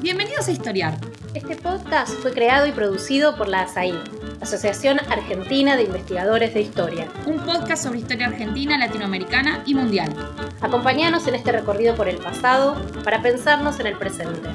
Bienvenidos a Historiar. Este podcast fue creado y producido por la ASAI, Asociación Argentina de Investigadores de Historia. Un podcast sobre historia argentina, latinoamericana y mundial. Acompáñanos en este recorrido por el pasado para pensarnos en el presente.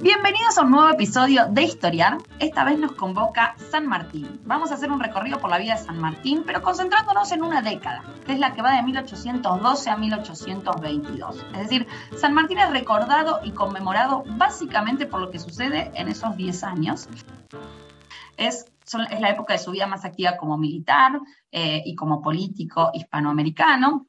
Bienvenidos a un nuevo episodio de Historiar. Esta vez nos convoca San Martín. Vamos a hacer un recorrido por la vida de San Martín, pero concentrándonos en una década, es la que va de 1812 a 1822. Es decir, San Martín es recordado y conmemorado básicamente por lo que sucede en esos 10 años. Es, es la época de su vida más activa como militar eh, y como político hispanoamericano.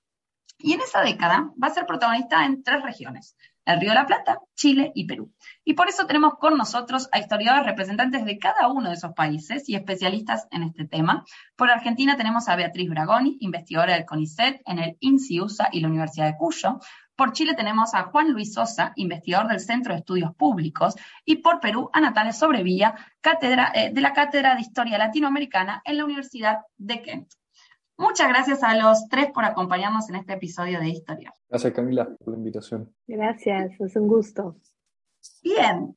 Y en esa década va a ser protagonista en tres regiones, el Río de la Plata, Chile y Perú. Y por eso tenemos con nosotros a historiadores representantes de cada uno de esos países y especialistas en este tema. Por Argentina tenemos a Beatriz Bragoni, investigadora del CONICET en el INSIUSA y la Universidad de Cuyo. Por Chile tenemos a Juan Luis Sosa, investigador del Centro de Estudios Públicos. Y por Perú a Natalia Sobrevilla, cátedra, eh, de la Cátedra de Historia Latinoamericana en la Universidad de Kent. Muchas gracias a los tres por acompañarnos en este episodio de Historia. Gracias Camila por la invitación. Gracias, es un gusto. Bien,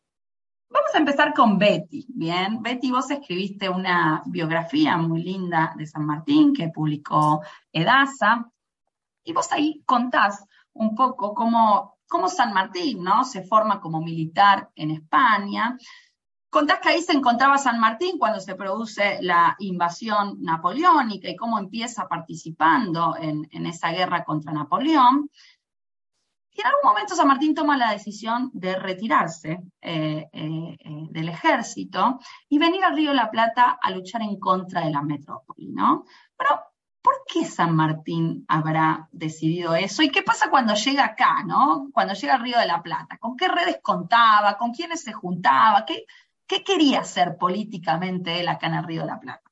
vamos a empezar con Betty. Bien, Betty, vos escribiste una biografía muy linda de San Martín que publicó Edasa y vos ahí contás un poco cómo, cómo San Martín ¿no? se forma como militar en España Contás que ahí se encontraba San Martín cuando se produce la invasión napoleónica y cómo empieza participando en, esa guerra contra Napoleón. Y en algún momento San Martín toma la decisión de retirarse eh, eh, eh, del ejército y venir al Río de la Plata a luchar en contra de la metrópoli, ¿no? Pero, ¿por qué San Martín habrá decidido eso? ¿Y qué pasa cuando llega acá, ¿no? Cuando llega al Río de la Plata? ¿Con qué redes contaba? ¿Con quiénes se juntaba? ¿Qué, ¿Qué quería hacer políticamente él acá en el Río de la Plata?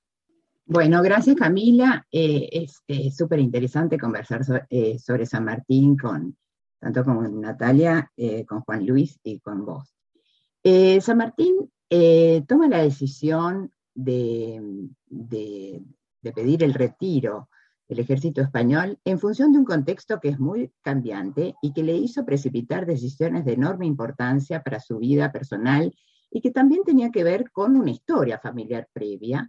Bueno, gracias Camila. Eh, es súper interesante conversar eh, sobre San Martín con tanto con Natalia, eh, con Juan Luis y con vos. San Martín toma la decisión de, de pedir el retiro del ejército español en función de un contexto que es muy cambiante y que le hizo precipitar decisiones de enorme importancia para su vida personal y que también tenía que ver con una historia familiar previa,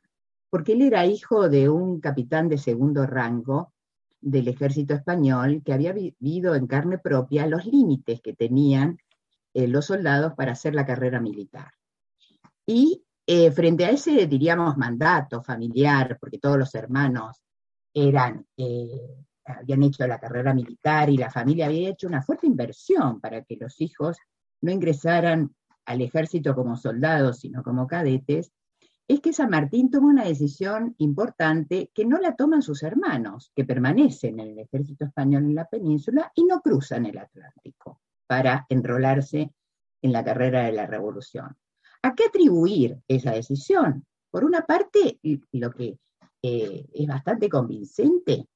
porque él era hijo de un capitán de segundo rango del ejército español que había vivido en carne propia los límites que tenían eh, los soldados para hacer la carrera militar. Y eh, frente a ese, diríamos, mandato familiar, porque todos los hermanos eran, eh, habían hecho la carrera militar y la familia había hecho una fuerte inversión para que los hijos no ingresaran al ejército como soldados, sino como cadetes, es que San Martín toma una decisión importante que no la toman sus hermanos, que permanecen en el ejército español en la península y no cruzan el Atlántico para enrolarse en la carrera de la revolución. ¿A qué atribuir esa decisión? Por una parte, lo que eh, es bastante convincente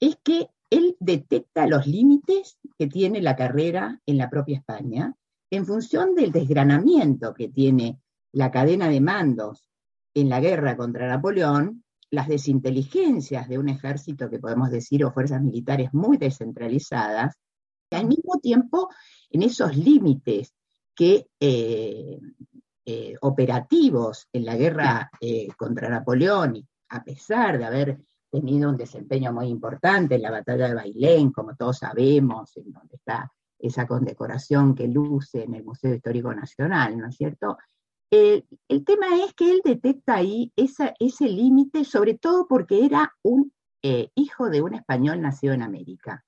es que él detecta los límites que tiene la carrera en la propia España en función del desgranamiento que tiene la cadena de mandos en la guerra contra Napoleón, las desinteligencias de un ejército que podemos decir o fuerzas militares muy descentralizadas, y al mismo tiempo en esos límites que eh, eh, operativos en la guerra eh, contra Napoleón, a pesar de haber tenido un desempeño muy importante en la batalla de Bailén, como todos sabemos, en donde está esa condecoración que luce en el Museo Histórico Nacional, ¿no es cierto? el tema es que él detecta ahí ese límite, sobre todo porque era un eh, hijo de un español nacido en América.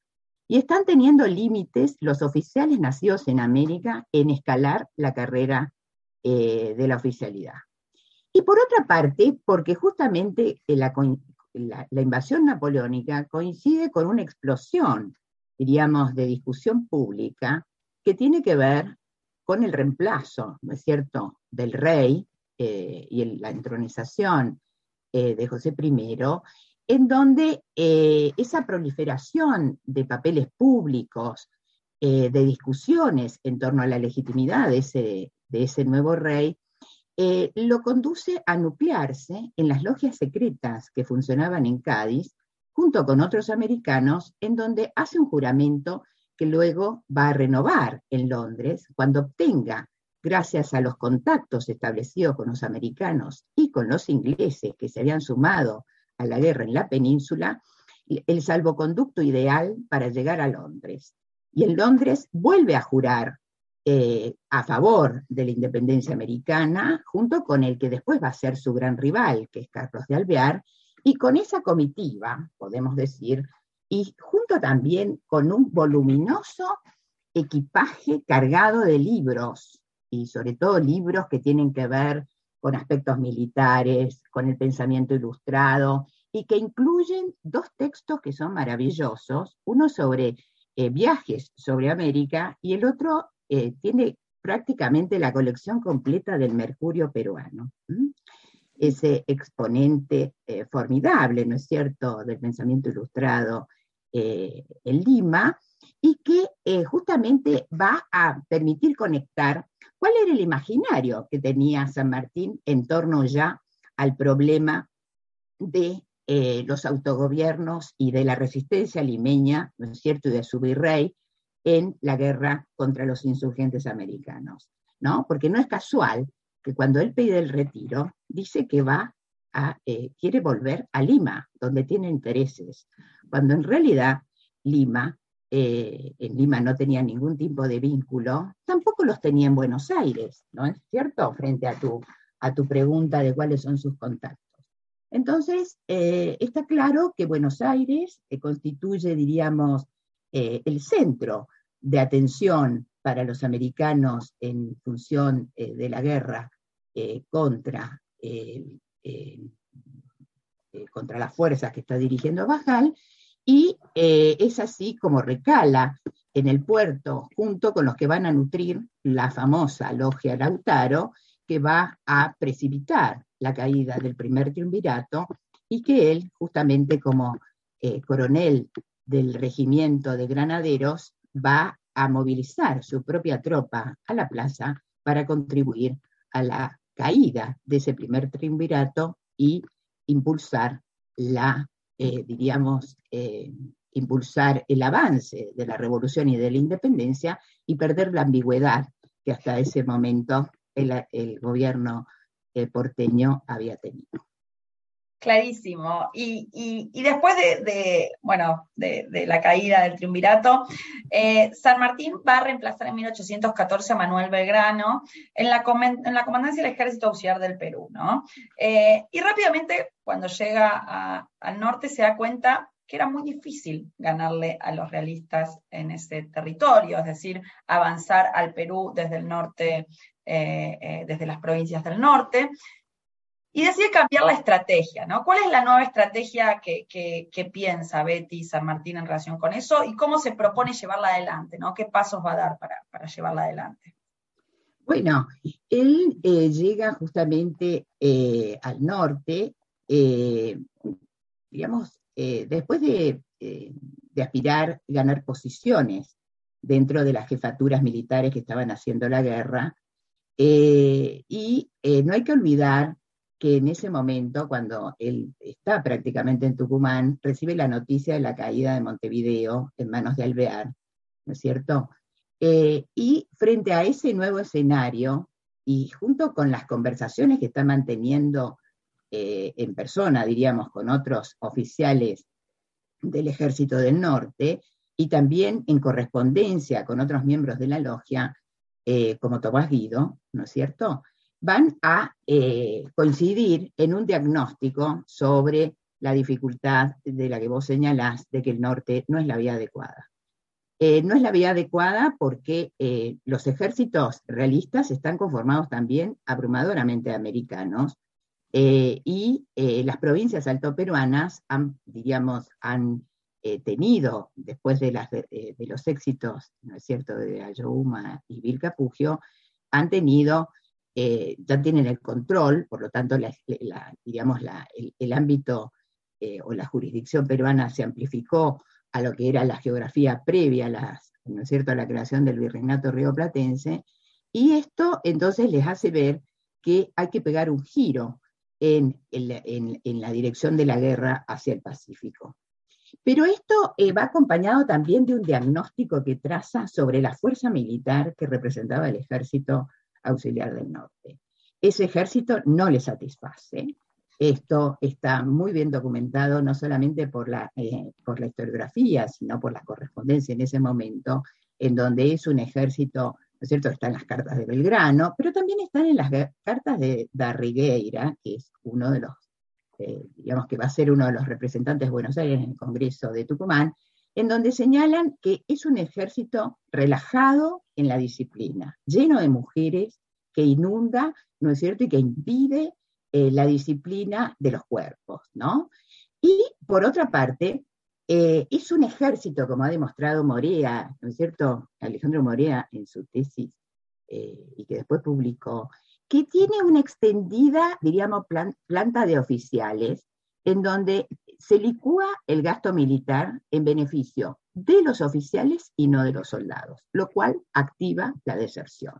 Y están teniendo límites los oficiales nacidos en América en escalar la carrera eh, de la oficialidad. Y por otra parte, porque justamente la, la invasión napoleónica coincide con una explosión diríamos, de discusión pública que tiene que ver con el reemplazo, ¿no es cierto?, del rey eh, y la entronización eh, de José I, en donde eh, esa proliferación de papeles públicos, de discusiones en torno a la legitimidad de ese, de ese nuevo rey, lo conduce a nuclearse en las logias secretas que funcionaban en Cádiz junto con otros americanos, en donde hace un juramento que luego va a renovar en Londres cuando obtenga, gracias a los contactos establecidos con los americanos y con los ingleses que se habían sumado a la guerra en la península, el salvoconducto ideal para llegar a Londres. Y en Londres vuelve a jurar eh, a favor de la independencia americana, junto con el que después va a ser su gran rival, que es Carlos de Alvear, y con esa comitiva, podemos decir, y junto también con un voluminoso equipaje cargado de libros, y sobre todo libros que tienen que ver con aspectos militares, con el pensamiento ilustrado, y que incluyen dos textos que son maravillosos, uno sobre eh, viajes sobre América y el otro eh, tiene prácticamente la colección completa del mercurio peruano. Ese exponente eh, formidable, ¿no es cierto?, del pensamiento ilustrado en Lima, y que justamente va a permitir conectar cuál era el imaginario que tenía San Martín en torno ya al problema de eh, los autogobiernos y de la resistencia limeña, ¿no es cierto?, y de su virrey en la guerra contra los insurgentes americanos, ¿no? Porque no es casual que cuando él pide el retiro, dice que va eh, quiere volver a Lima, donde tiene intereses, cuando en realidad Lima, eh, en Lima no tenía ningún tipo de vínculo, tampoco los tenía en Buenos Aires, ¿no es cierto? Frente a tu, a tu pregunta de cuáles son sus contactos. Entonces, eh, está claro que Buenos Aires constituye, diríamos, el centro de atención para los americanos en función de la guerra contra, contra las fuerzas que está dirigiendo Bajal, y es así como recala en el puerto junto con los que van a nutrir la famosa logia Lautaro, que va a precipitar la caída del primer triunvirato y que él, justamente como eh, coronel del regimiento de granaderos, va a movilizar su propia tropa a la plaza para contribuir a la caída de ese primer triunvirato y impulsar la, eh, diríamos, eh, impulsar el avance de la revolución y de la independencia y perder la ambigüedad que hasta ese momento el, gobierno el porteño había tenido. Clarísimo. Y, después de, bueno, de, la caída del triunvirato, eh, San Martín va a reemplazar en 1814 a Manuel Belgrano en la, en la comandancia del Ejército Auxiliar del Perú, ¿no? Eh, y rápidamente, cuando llega al norte, se da cuenta que era muy difícil ganarle a los realistas en ese territorio, es decir, avanzar al Perú desde el norte eh, desde las provincias del norte, y decide cambiar la estrategia, ¿no? ¿Cuál es la nueva estrategia que, piensa Betty San Martín en relación con eso y cómo se propone llevarla adelante, ¿no? ¿Qué pasos va a dar para, llevarla adelante? Bueno, él eh, llega justamente al norte, digamos, después de, de aspirar y ganar posiciones dentro de las jefaturas militares que estaban haciendo la guerra, eh, y eh, no hay que olvidar que en ese momento, cuando él está prácticamente en Tucumán, recibe la noticia de la caída de Montevideo en manos de Alvear, ¿no es cierto? Eh, y frente a ese nuevo escenario, y junto con las conversaciones que está manteniendo en persona, diríamos, con otros oficiales del Ejército del Norte, y también en correspondencia con otros miembros de la logia, eh, como Tomás Guido, ¿no es cierto?, van a eh, coincidir en un diagnóstico sobre la dificultad de la que vos señalás de que el norte no es la vía adecuada. Eh, no es la vía adecuada porque los ejércitos realistas están conformados también abrumadoramente americanos y las provincias altoperuanas han, diríamos, han eh, tenido después de, los éxitos, ¿no es cierto?, de Ayohuma y Vilcapugio, han tenido, eh, ya tienen el control, por lo tanto, digamos, el, ámbito eh, o la jurisdicción peruana se amplificó a lo que era la geografía previa a, las, ¿no cierto?, a la creación del virreinato rioplatense, y esto entonces les hace ver que hay que pegar un giro en la dirección de la guerra hacia el Pacífico. Pero esto eh, va acompañado también de un diagnóstico que traza sobre la fuerza militar que representaba el ejército auxiliar del norte. Ese ejército no le satisface. Esto está muy bien documentado no solamente por la, eh, por la historiografía, sino por la correspondencia en ese momento, en donde es un ejército, ¿no es cierto?, están las cartas de Belgrano, pero también están en las cartas de Darrigueira, que es uno de los eh, digamos que va a ser uno de los representantes de Buenos Aires en el Congreso de Tucumán, en donde señalan que es un ejército relajado en la disciplina, lleno de mujeres, que inunda, ¿no es cierto?, y que impide eh, la disciplina de los cuerpos, ¿no? Y por otra parte, eh, es un ejército, como ha demostrado Morea, ¿no es cierto?, Alejandro Morea en su tesis, y que después publicó, que tiene una extendida, diríamos, planta de oficiales, en donde se licúa el gasto militar en beneficio de los oficiales y no de los soldados, lo cual activa la deserción.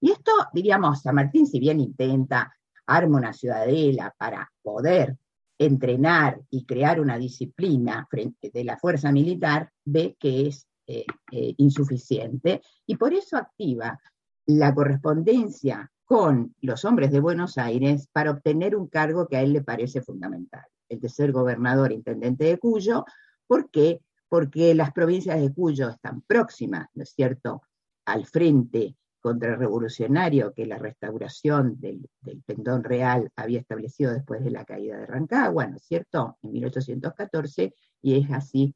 Y esto, diríamos, San Martín, si bien intenta, arma una ciudadela para poder entrenar y crear una disciplina frente de la fuerza militar, ve que es eh, eh, insuficiente y por eso activa la correspondencia con los hombres de Buenos Aires para obtener un cargo que a él le parece fundamental, el de ser gobernador intendente de Cuyo. ¿Por qué? Porque las provincias de Cuyo están próximas, ¿no es cierto?, al frente contrarrevolucionario que la restauración del, del, pendón real había establecido después de la caída de Rancagua, ¿no es cierto?, en 1814, y es así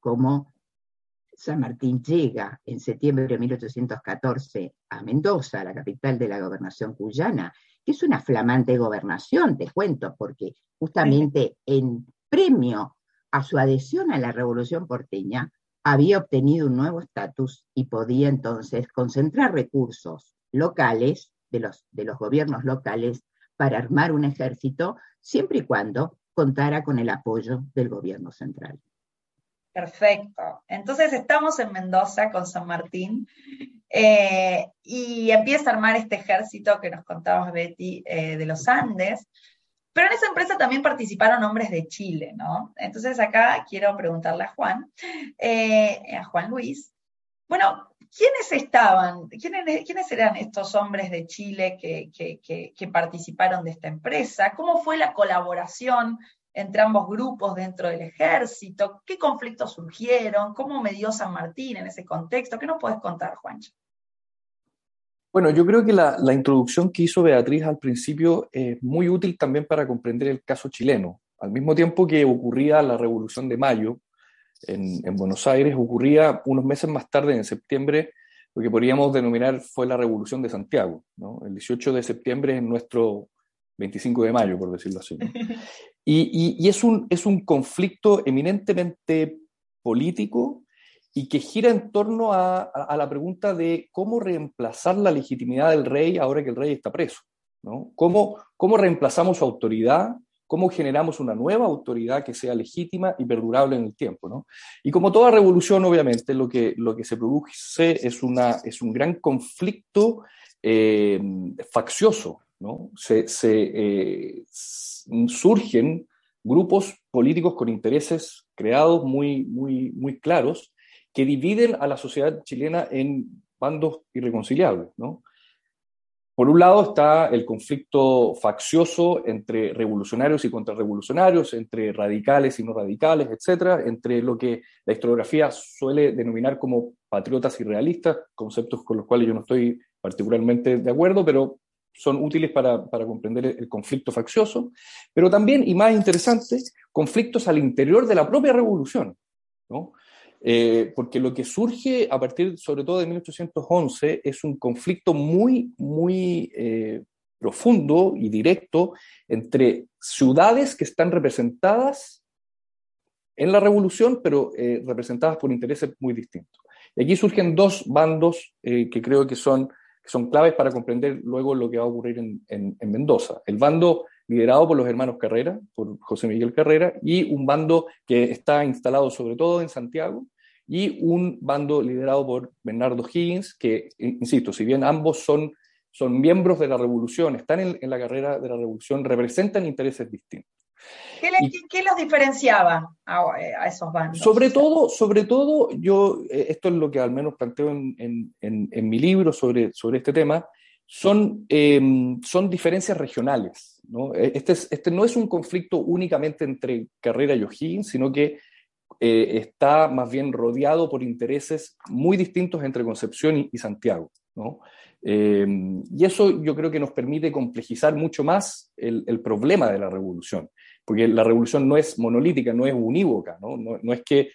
como San Martín llega en septiembre de 1814 a Mendoza, la capital de la gobernación cuyana, que es una flamante gobernación, te cuento, porque justamente en premio a su adhesión a la revolución porteña, había obtenido un nuevo estatus y podía entonces concentrar recursos locales, de los, de los gobiernos locales, para armar un ejército, siempre y cuando contara con el apoyo del gobierno central. Perfecto. Entonces estamos en Mendoza con San Martín eh, y empieza a armar este ejército que nos contaba Betty eh, de los Andes. Pero en esa empresa también participaron hombres de Chile, ¿no? Entonces acá quiero preguntarle a Juan, eh, a Juan Luis, bueno, ¿quiénes estaban, quiénes, eran estos hombres de Chile que participaron de esta empresa? ¿Cómo fue la colaboración entre ambos grupos dentro del ejército? ¿Qué conflictos surgieron? ¿Cómo medió San Martín en ese contexto? ¿Qué nos puedes contar, Juancho? Bueno, yo creo que la, introducción que hizo Beatriz al principio es muy útil también para comprender el caso chileno. Al mismo tiempo que ocurría la Revolución de Mayo en, Buenos Aires, ocurría unos meses más tarde, en septiembre, lo que podríamos denominar fue la Revolución de Santiago. El 18 de septiembre es nuestro 25 de mayo, por decirlo así. Y, es, un, es un conflicto eminentemente político y que gira en torno a, la pregunta de cómo reemplazar la legitimidad del rey ahora que el rey está preso. ¿no? ¿Cómo, ¿Cómo reemplazamos su autoridad? ¿Cómo generamos una nueva autoridad que sea legítima y perdurable en el tiempo? ¿no? Y como toda revolución, obviamente, lo que, lo que se produce es, una, es un gran conflicto eh, faccioso. ¿No? Se, eh, surgen grupos políticos con intereses creados muy, muy, muy claros que dividen a la sociedad chilena en bandos irreconciliables. ¿no? Por un lado está el conflicto faccioso entre revolucionarios y contrarrevolucionarios, entre radicales y no radicales, etcétera, entre lo que la historiografía suele denominar como patriotas y realistas, conceptos con los cuales yo no estoy particularmente de acuerdo, pero son útiles para, comprender el conflicto faccioso, pero también, y más interesante, conflictos al interior de la propia revolución, eh, porque lo que surge a partir, sobre todo de 1811, es un conflicto muy, muy eh, profundo y directo entre ciudades que están representadas en la revolución, pero eh, representadas por intereses muy distintos. Y aquí surgen dos bandos que creo que son que son claves para comprender luego lo que va a ocurrir en, Mendoza. El bando liderado por los hermanos Carrera, por José Miguel Carrera, y un bando que está instalado sobre todo en Santiago, y un bando liderado por Bernardo Higgins, que, insisto, si bien ambos son, son miembros de la revolución, están en, la carrera de la revolución, representan intereses distintos. ¿Qué, los diferenciaba a, esos bandos? Sobre todo, sobre todo, yo, eh, esto es lo que al menos planteo en, mi libro sobre, sobre este tema, son, em, son diferencias regionales. ¿no? E, este, este no es un conflicto únicamente entre Carrera y O'Higgins, sino que eh, está más bien rodeado por intereses muy distintos entre Concepción y, Santiago. ¿no? Em, y eso yo creo que nos permite complejizar mucho más el, el, problema de la revolución, porque la revolución no es monolítica, no es unívoca, no, no, no es que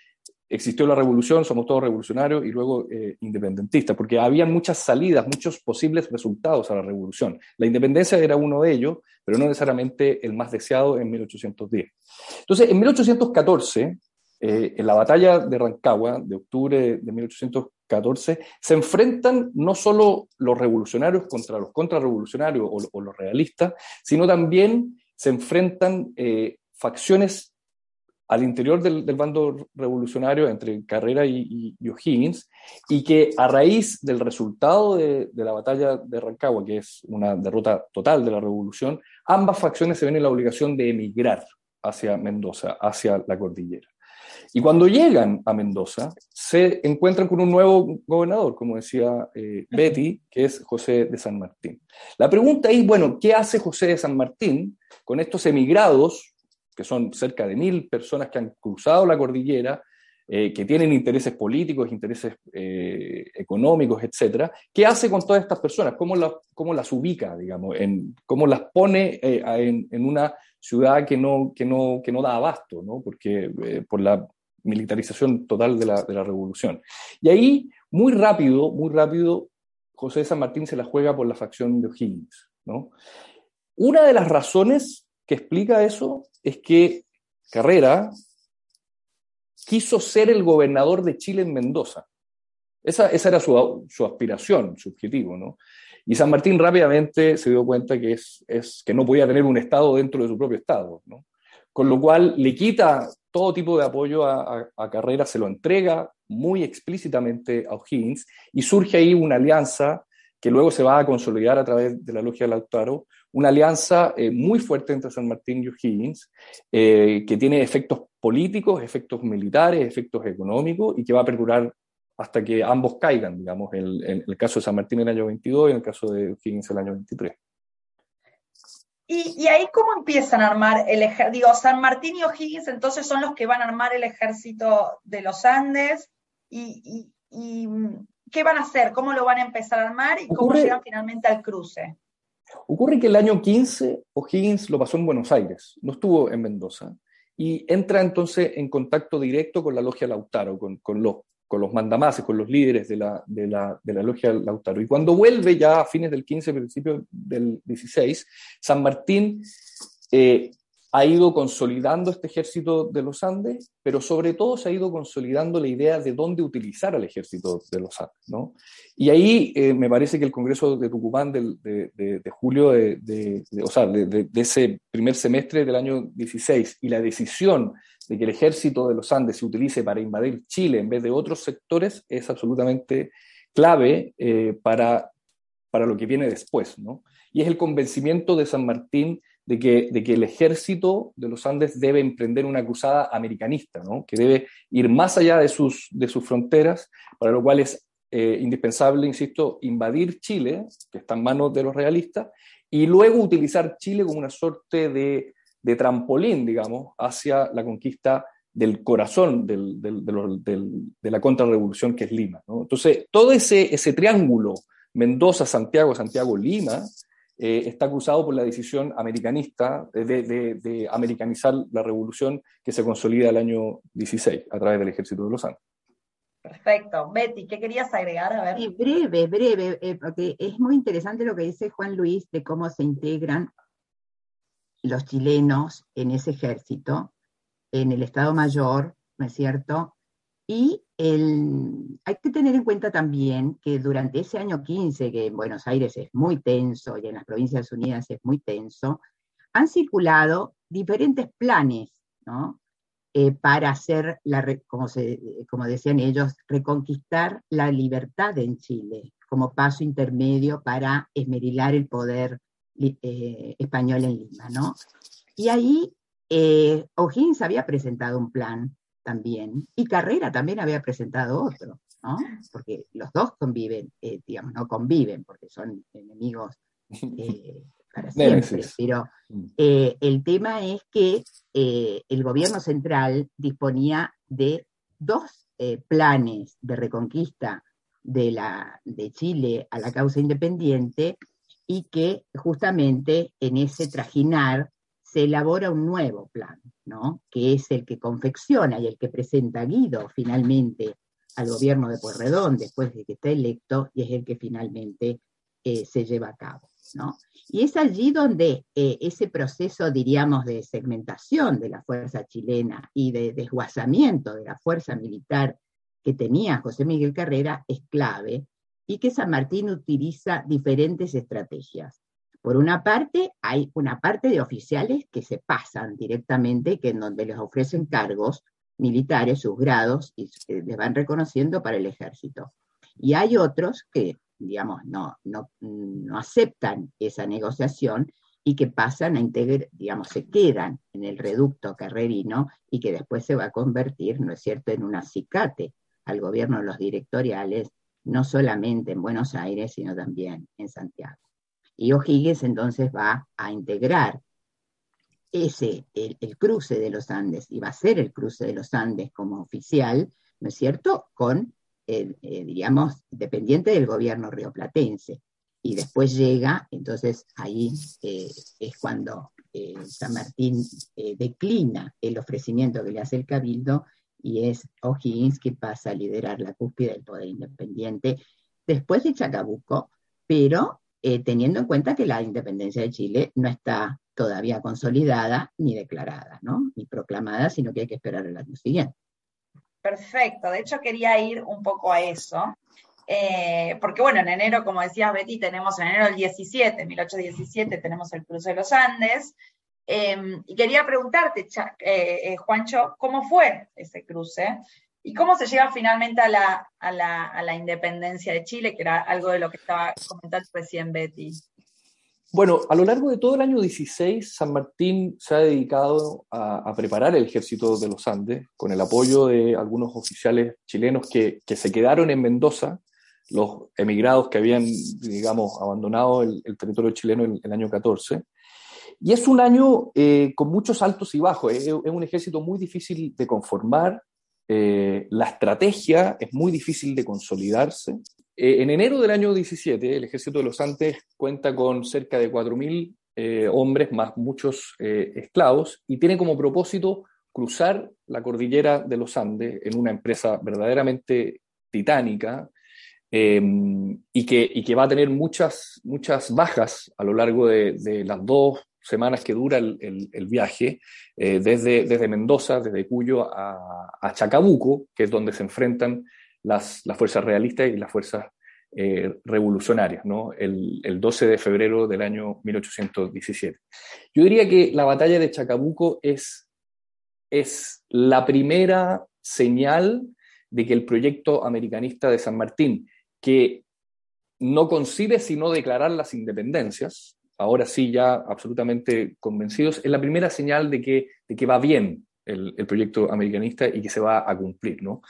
existió la revolución, somos todos revolucionarios y luego eh, independentistas, porque había muchas salidas, muchos posibles resultados a la revolución. La independencia era uno de ellos, pero no necesariamente el más deseado en 1810. Entonces, en 1814, eh, en la batalla de Rancagua, de octubre de 1814, se enfrentan no solo los revolucionarios contra los contrarrevolucionarios o, los realistas, sino también se enfrentan eh, facciones al interior del, bando revolucionario entre Carrera y, O'Higgins, y que a raíz del resultado de, la batalla de Rancagua, que es una derrota total de la revolución, ambas facciones se ven en la obligación de emigrar hacia Mendoza, hacia la cordillera. Y cuando llegan a Mendoza, se encuentran con un nuevo gobernador, como decía eh, Betty, que es José de San Martín. La pregunta es, bueno, ¿qué hace José de San Martín con estos emigrados que son cerca de mil personas que han cruzado la cordillera, eh, que tienen intereses políticos, intereses eh, económicos, etcétera. ¿Qué hace con todas estas personas? ¿Cómo, cómo las ubica, digamos? En, ¿Cómo las pone eh, en, una ciudad que no, que no, que no da abasto, ¿no? Porque, por la militarización total de la, de la revolución. Y ahí, muy rápido, muy rápido, José San Martín se la juega por la facción de O'Higgins, ¿no? Una de las razones que explica eso es que Carrera quiso ser el gobernador de Chile en Mendoza. Esa, era su, aspiración, su objetivo, ¿no? Y San Martín rápidamente se dio cuenta que, es, que no podía tener un Estado dentro de su propio Estado, ¿no? Con lo cual le quita todo tipo de apoyo a, Carrera, se lo entrega muy explícitamente a O'Higgins y surge ahí una alianza que luego se va a consolidar a través de la logia del Lautaro, una alianza eh, muy fuerte entre San Martín y O'Higgins, eh, que tiene efectos políticos, efectos militares, efectos económicos y que va a perdurar hasta que ambos caigan, digamos, en, el caso de San Martín en el año 22 y en el caso de O'Higgins en el año 23. ¿Y, ahí cómo empiezan a armar el ejército? Digo, San Martín y O'Higgins entonces son los que van a armar el ejército de los Andes y, ¿qué van a hacer? ¿Cómo lo van a empezar a armar y cómo llegan finalmente al cruce? Ocurre que el año 15 O'Higgins lo pasó en Buenos Aires, no estuvo en Mendoza, y entra entonces en contacto directo con la logia Lautaro, con, los, con los mandamases, con los líderes de la, de, la, de la logia Lautaro. Y cuando vuelve ya a fines del 15, principio del 16, San Martín eh, ha ido consolidando este ejército de los Andes, pero sobre todo se ha ido consolidando la idea de dónde utilizar al ejército de los Andes. ¿no? Y ahí eh, me parece que el Congreso de Tucumán de, de, julio, de, o sea, de, ese primer semestre del año 16 y la decisión de que el ejército de los Andes se utilice para invadir Chile en vez de otros sectores es absolutamente clave eh, para, para lo que viene después. ¿no? Y es el convencimiento de San Martín de que, de que el ejército de los Andes debe emprender una cruzada americanista, ¿no? que debe ir más allá de sus, de sus fronteras, para lo cual es eh, indispensable, insisto, invadir Chile, que está en manos de los realistas, y luego utilizar Chile como una suerte de, de trampolín, digamos, hacia la conquista del corazón del, del, de la contrarrevolución que es Lima. ¿no? Entonces, todo ese, ese triángulo, Mendoza, Santiago, Santiago, Lima, eh, está acusado por la decisión americanista de, americanizar la revolución que se consolida el año 16 a través del ejército de los Andes. Perfecto. Betty, ¿qué querías agregar? A ver. breve, breve, eh, porque es muy interesante lo que dice Juan Luis de cómo se integran los chilenos en ese ejército, en el Estado Mayor, ¿no es cierto? Y hay que tener en cuenta también que durante ese año 15, que en Buenos Aires es muy tenso y en las Provincias Unidas es muy tenso, han circulado diferentes planes, ¿no? Eh, para hacer, la, como, como decían ellos, reconquistar la libertad en Chile como paso intermedio para esmerilar el poder eh, español en Lima, ¿no? Y ahí eh, O'Higgins había presentado un plan también, y Carrera también había presentado otro, ¿no? Porque los dos conviven, eh, digamos, no conviven, porque son enemigos eh, para siempre, pero mm. el tema es que el gobierno central disponía de dos planes de reconquista de, la, de Chile a la causa independiente y que justamente en ese trajinar se elabora un nuevo plan, ¿no? que es el que confecciona y el que presenta Guido finalmente al gobierno de Pueyrredón después de que está electo y es el que finalmente eh, se lleva a cabo. ¿no? Y es allí donde eh, ese proceso, diríamos, de segmentación de la fuerza chilena y de desguazamiento de la fuerza militar que tenía José Miguel Carrera es clave y que San Martín utiliza diferentes estrategias. Por una parte, hay una parte de oficiales que se pasan directamente, que en donde les ofrecen cargos militares, sus grados, y les van reconociendo para el ejército. Y hay otros que, digamos, no, no, no aceptan esa negociación y que pasan a integrar, digamos, se quedan en el reducto carrerino y que después se va a convertir, ¿no es cierto?, en un acicate al gobierno de los directoriales, no solamente en Buenos Aires, sino también en Santiago. Y O'Higgins entonces va a integrar ese, el, cruce de los Andes, y va a ser el cruce de los Andes como oficial, ¿no es cierto?, con, eh, diríamos, dependiente del gobierno rioplatense. Y después llega, entonces ahí eh, es cuando eh, San Martín declina el ofrecimiento que le hace el cabildo y es O'Higgins que pasa a liderar la cúspide del poder independiente después de Chacabuco, pero eh, teniendo en cuenta que la independencia de Chile no está todavía consolidada ni declarada, ¿no? Ni proclamada, sino que hay que esperar el año siguiente. Perfecto, de hecho quería ir un poco a eso, eh, porque bueno, en enero, como decías Betty, tenemos en enero del 17, 1817, tenemos el cruce de los Andes, Em, y quería preguntarte, eh, eh, Juancho, ¿cómo fue ese cruce? ¿Y cómo se llega finalmente a la, a, la, a la, independencia de Chile, que era algo de lo que estaba comentando recién Betty? Bueno, a lo largo de todo el año 16, San Martín se ha dedicado a, a, preparar el ejército de los Andes con el apoyo de algunos oficiales chilenos que, que se quedaron en Mendoza, los emigrados que habían, digamos, abandonado el, el territorio chileno en el año 14 y es un año eh, con muchos altos y bajos, es, un ejército muy difícil de conformar, eh, la estrategia es muy difícil de consolidarse. Eh, en enero del año 17, el ejército de los Andes cuenta con cerca de 4.000 hombres más muchos esclavos y tiene como propósito cruzar la cordillera de los Andes en una empresa verdaderamente titánica, y, que, y, que, va a tener muchas, muchas bajas a lo largo de, de las dos semanas que dura el, el, viaje, eh, desde, desde Mendoza, desde Cuyo a, Chacabuco, que es donde se enfrentan las, las fuerzas realistas y las fuerzas eh, revolucionarias, ¿no? El, el, 12 de febrero del año 1817. Yo diría que la batalla de Chacabuco es, es la primera señal de que el proyecto americanista de San Martín, que no concibe sino declarar las independencias, ahora sí ya absolutamente convencidos, es la primera señal de que, de que va bien el, el, proyecto americanista y que se va a cumplir. ¿no?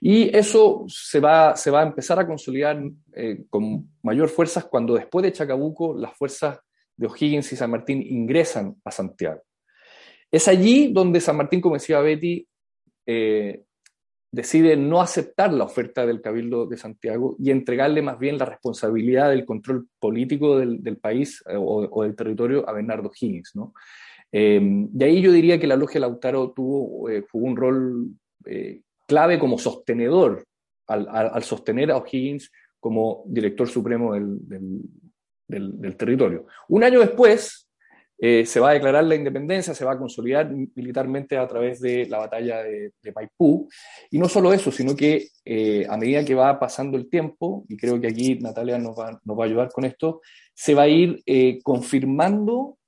Y eso se va, se va a empezar a consolidar eh, con mayor fuerza cuando después de Chacabuco las fuerzas de O'Higgins y San Martín ingresan a Santiago. Es allí donde San Martín, como decía Betty, eh, decide no aceptar la oferta del Cabildo de Santiago y entregarle más bien la responsabilidad del control político del, país eh, o, del territorio a Bernardo Higgins. ¿no? Eh, de ahí yo diría que la Logia Lautaro tuvo, eh, un rol clave como sostenedor, al, sostener a O'Higgins como director supremo del, del territorio. Un año después, eh, se va a declarar la independencia, se va a consolidar militarmente a través de la batalla de, de Maipú. Y no solo eso, sino que eh, a medida que va pasando el tiempo, y creo que aquí Natalia nos va, nos va a ayudar con esto, se va a ir eh, confirmando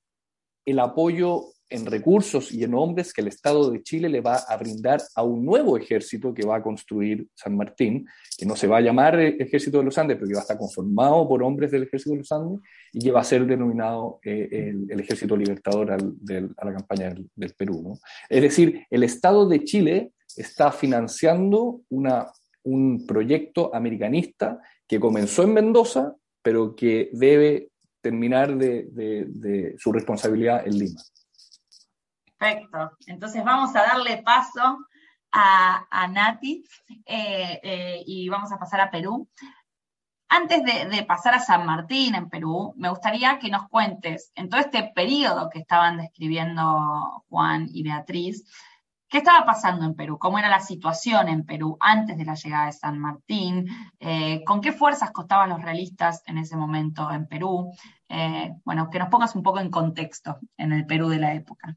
el apoyo en recursos y en hombres que el Estado de Chile le va a brindar a un nuevo ejército que va a construir San Martín, que no se va a llamar Ejército de los Andes, pero que va a estar conformado por hombres del Ejército de los Andes y que va a ser denominado eh, el, Ejército Libertador a la campaña del, Perú. Es decir, el Estado de Chile está financiando un proyecto americanista que comenzó en Mendoza, pero que debe terminar de su responsabilidad en Lima. Perfecto. Entonces vamos a darle paso a, Nati eh, eh, y vamos a pasar a Perú. Antes de, pasar a San Martín en Perú, me gustaría que nos cuentes, en todo este periodo que estaban describiendo Juan y Beatriz, ¿qué estaba pasando en Perú? ¿Cómo era la situación en Perú antes de la llegada de San Martín? Eh, ¿Con qué fuerzas costaban los realistas en ese momento en Perú? bueno, que nos pongas un poco en contexto en el Perú de la época.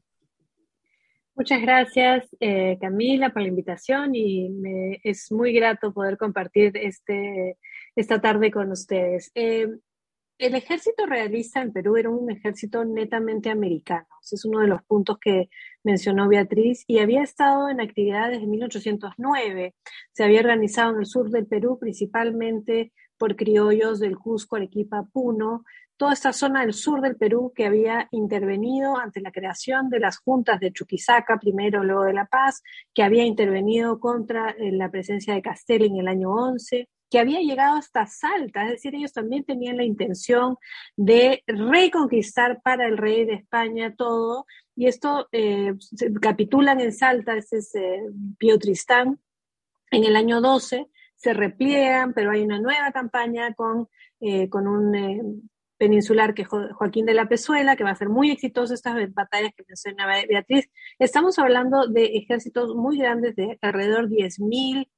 Muchas gracias, eh, Camila, por la invitación y me, es muy grato poder compartir este, esta tarde con ustedes. Eh, el ejército realista en Perú era un ejército netamente americano. Ese es uno de los puntos que mencionó Beatriz y había estado en actividad desde 1809. Se había organizado en el sur del Perú, principalmente por criollos del Cusco, Arequipa, Puno, toda esta zona del sur del Perú que había intervenido ante la creación de las juntas de Chuquisaca, primero, luego de La Paz, que había intervenido contra eh, la presencia de Castel en el año 11, que había llegado hasta Salta, es decir, ellos también tenían la intención de reconquistar para el rey de España todo, y esto eh, capitulan en Salta, ese es eh, Pío Tristán, en el año 12, se repliegan, pero hay una nueva campaña con, con un peninsular que Joaquín de la Pezuela, que va a ser muy exitoso estas batallas que mencionaba Beatriz. Estamos hablando de ejércitos muy grandes de alrededor de 10.000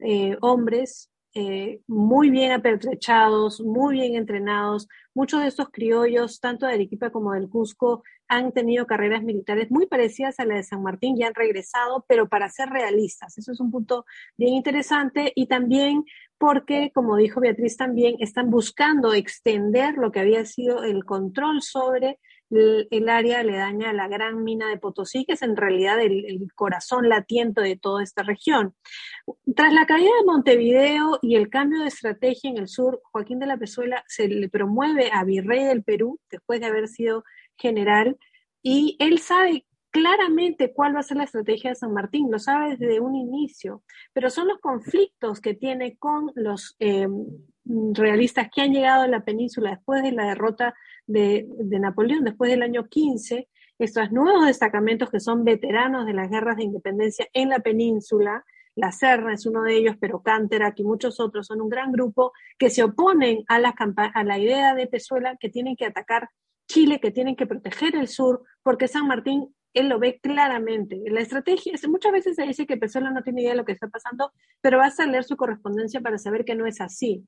eh, hombres, eh, muy bien apertrechados, muy bien entrenados. Muchos de estos criollos, tanto de Arequipa como del Cusco, han tenido carreras militares muy parecidas a la de San Martín y han regresado, pero para ser realistas. Eso es un punto bien interesante y también porque, como dijo Beatriz también, están buscando extender lo que había sido el control sobre el, área aledaña a la gran mina de Potosí, que es en realidad el, corazón latiente de toda esta región. Tras la caída de Montevideo y el cambio de estrategia en el sur, Joaquín de la Pezuela se le promueve a virrey del Perú, después de haber sido general, y él sabe claramente cuál va a ser la estrategia de San Martín, lo sabe desde un inicio, pero son los conflictos que tiene con los eh, realistas que han llegado a la península después de la derrota de, Napoleón, después del año 15, estos nuevos destacamentos que son veteranos de las guerras de independencia en la península, la Serra es uno de ellos, pero Canterac y muchos otros son un gran grupo que se oponen a la, idea de Pezuela que tienen que atacar Chile, que tienen que proteger el sur, porque San Martín él lo ve claramente. La estrategia, muchas veces se dice que Pezuela no tiene idea de lo que está pasando, pero vas a leer su correspondencia para saber que no es así.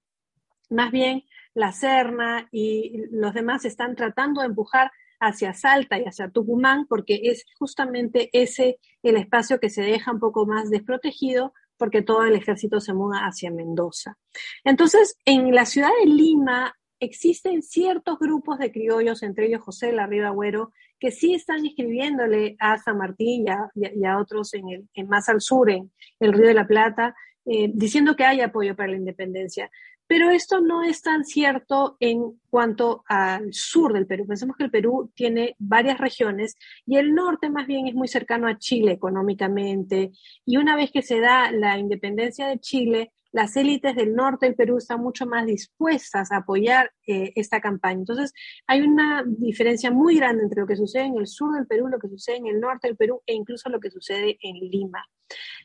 Más bien, la Serna y los demás están tratando de empujar hacia Salta y hacia Tucumán, porque es justamente ese el espacio que se deja un poco más desprotegido, porque todo el ejército se muda hacia Mendoza. Entonces, en la ciudad de Lima existen ciertos grupos de criollos, entre ellos José Larriba Agüero, que sí están escribiéndole a San Martín y a, otros en el, más al sur, en el Río de la Plata, eh, diciendo que hay apoyo para la independencia. Pero esto no es tan cierto en cuanto al sur del Perú. Pensemos que el Perú tiene varias regiones y el norte más bien es muy cercano a Chile económicamente. Y una vez que se da la independencia de Chile, las élites del norte del Perú están mucho más dispuestas a apoyar eh, esta campaña. Entonces, hay una diferencia muy grande entre lo que sucede en el sur del Perú, lo que sucede en el norte del Perú e incluso lo que sucede en Lima.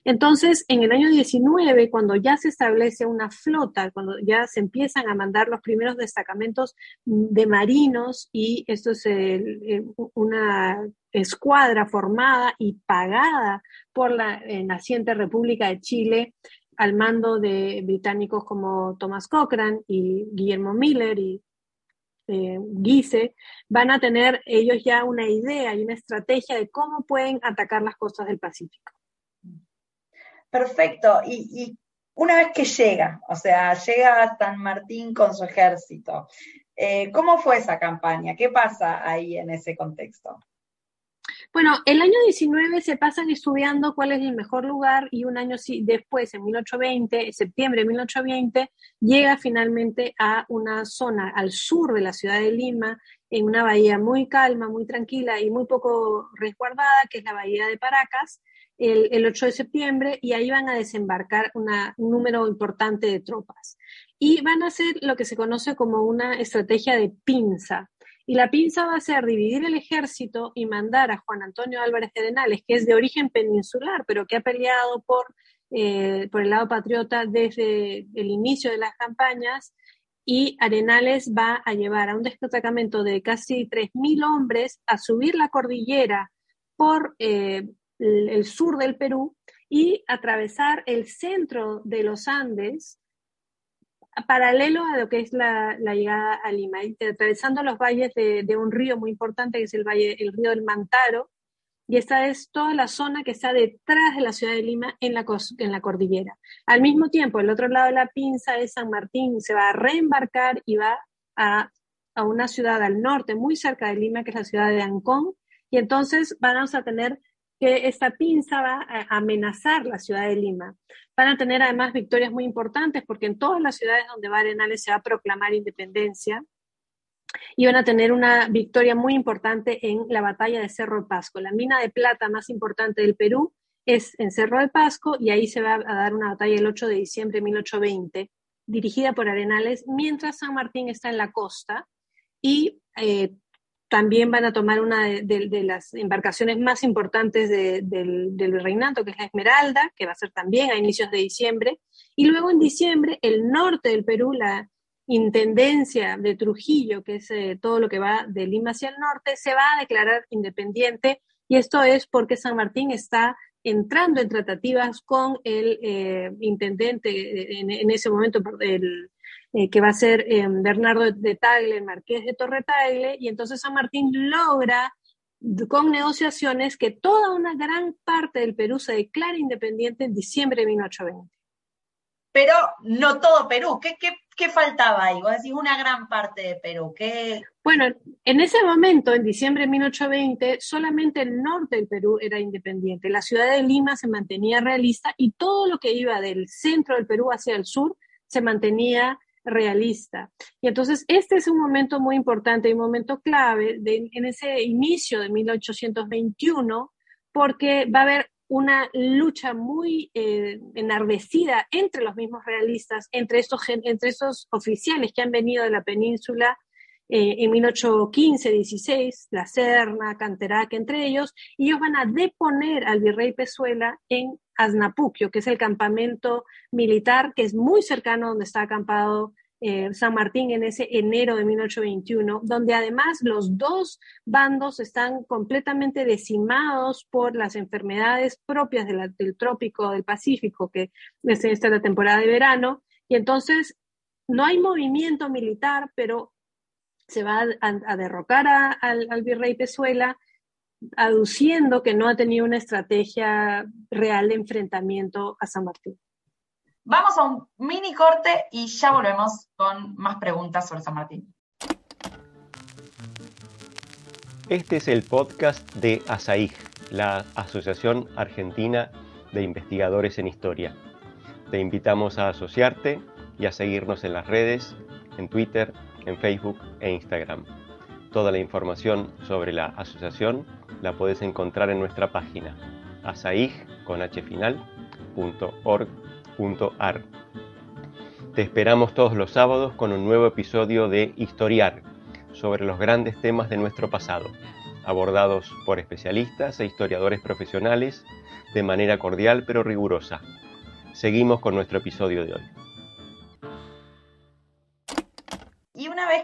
Entonces, en el año 19, cuando ya se establece una flota, cuando ya se empiezan a mandar los primeros destacamentos de marinos, y esto es una escuadra formada y pagada por la eh, naciente República de Chile, al mando de británicos como Thomas Cochrane y Guillermo Miller y eh, Guise, van a tener ellos ya una idea y una estrategia de cómo pueden atacar las costas del Pacífico. Perfecto. Y, una vez que llega, o sea, llega San Martín con su ejército, eh, ¿cómo fue esa campaña? ¿Qué pasa ahí en ese contexto? Bueno, el año 19 se pasan estudiando cuál es el mejor lugar y un año después, en 1820, en septiembre de 1820, llega finalmente a una zona al sur de la ciudad de Lima, en una bahía muy calma, muy tranquila y muy poco resguardada, que es la bahía de Paracas, el, 8 de septiembre, y ahí van a desembarcar un número importante de tropas. Y van a hacer lo que se conoce como una estrategia de pinza. Y la pinza va a ser dividir el ejército y mandar a Juan Antonio Álvarez de Denales, que es de origen peninsular, pero que ha peleado por, eh, por el lado patriota desde el inicio de las campañas, y Arenales va a llevar a un destacamento de casi 3.000 hombres a subir la cordillera por eh, el sur del Perú y atravesar el centro de los Andes paralelo a lo que es la, llegada a Lima, atravesando los valles de, un río muy importante que es el, valle, el río del Mantaro, y esta es toda la zona que está detrás de la ciudad de Lima en la, en la cordillera. Al mismo tiempo, el otro lado de la pinza es San Martín, se va a reembarcar y va a, a una ciudad al norte, muy cerca de Lima, que es la ciudad de Ancón, y entonces vamos a tener que esta pinza va a amenazar la ciudad de Lima. Van a tener además victorias muy importantes porque en todas las ciudades donde va Arenales se va a proclamar independencia y van a tener una victoria muy importante en la batalla de Cerro de Pasco. La mina de plata más importante del Perú es en Cerro de Pasco y ahí se va a dar una batalla el 8 de diciembre de 1820 dirigida por Arenales, mientras San Martín está en la costa y eh, también van a tomar una de, las embarcaciones más importantes del, del, reinato, que es la Esmeralda, que va a ser también a inicios de diciembre. Y luego en diciembre, el norte del Perú, la Intendencia de Trujillo, que es eh, todo lo que va de Lima hacia el norte, se va a declarar independiente. Y esto es porque San Martín está entrando en tratativas con el eh, intendente eh, en, en, ese momento, el, eh, que va a ser eh, Bernardo de Tagle, el marqués de Torre Tagle, y entonces San Martín logra con negociaciones que toda una gran parte del Perú se declara independiente en diciembre de 1820. Pero no todo Perú. ¿Qué, qué, qué faltaba ahí? Vos decís una gran parte de Perú. ¿Qué... Bueno, en ese momento, en diciembre de 1820, solamente el norte del Perú era independiente. La ciudad de Lima se mantenía realista y todo lo que iba del centro del Perú hacia el sur se mantenía realista. Y entonces este es un momento muy importante y un momento clave en ese inicio de 1821, porque va a haber una lucha muy eh, enardecida entre los mismos realistas, entre estos, entre estos oficiales que han venido de la península eh, en 1815-16, La Serna, Canterac, entre ellos, y ellos van a deponer al virrey Pezuela en Aznapuquio, que es el campamento militar que es muy cercano donde está acampado eh, San Martín en ese enero de 1821, donde además los dos bandos están completamente decimados por las enfermedades propias del trópico del Pacífico, que es esta la temporada de verano, y entonces no hay movimiento militar, pero se va a, derrocar al, virrey Pezuela, aduciendo que no ha tenido una estrategia real de enfrentamiento a San Martín. Vamos a un mini corte y ya volvemos con más preguntas sobre San Martín. Este es el podcast de ASAIG, la Asociación Argentina de Investigadores en Historia. Te invitamos a asociarte y a seguirnos en las redes, en Twitter, en Facebook e Instagram. Toda la información sobre la asociación la puedes encontrar en nuestra página asaig.org.ar. Te esperamos todos los sábados con un nuevo episodio de Historiar sobre los grandes temas de nuestro pasado, abordados por especialistas e historiadores profesionales de manera cordial pero rigurosa. Seguimos con nuestro episodio de hoy.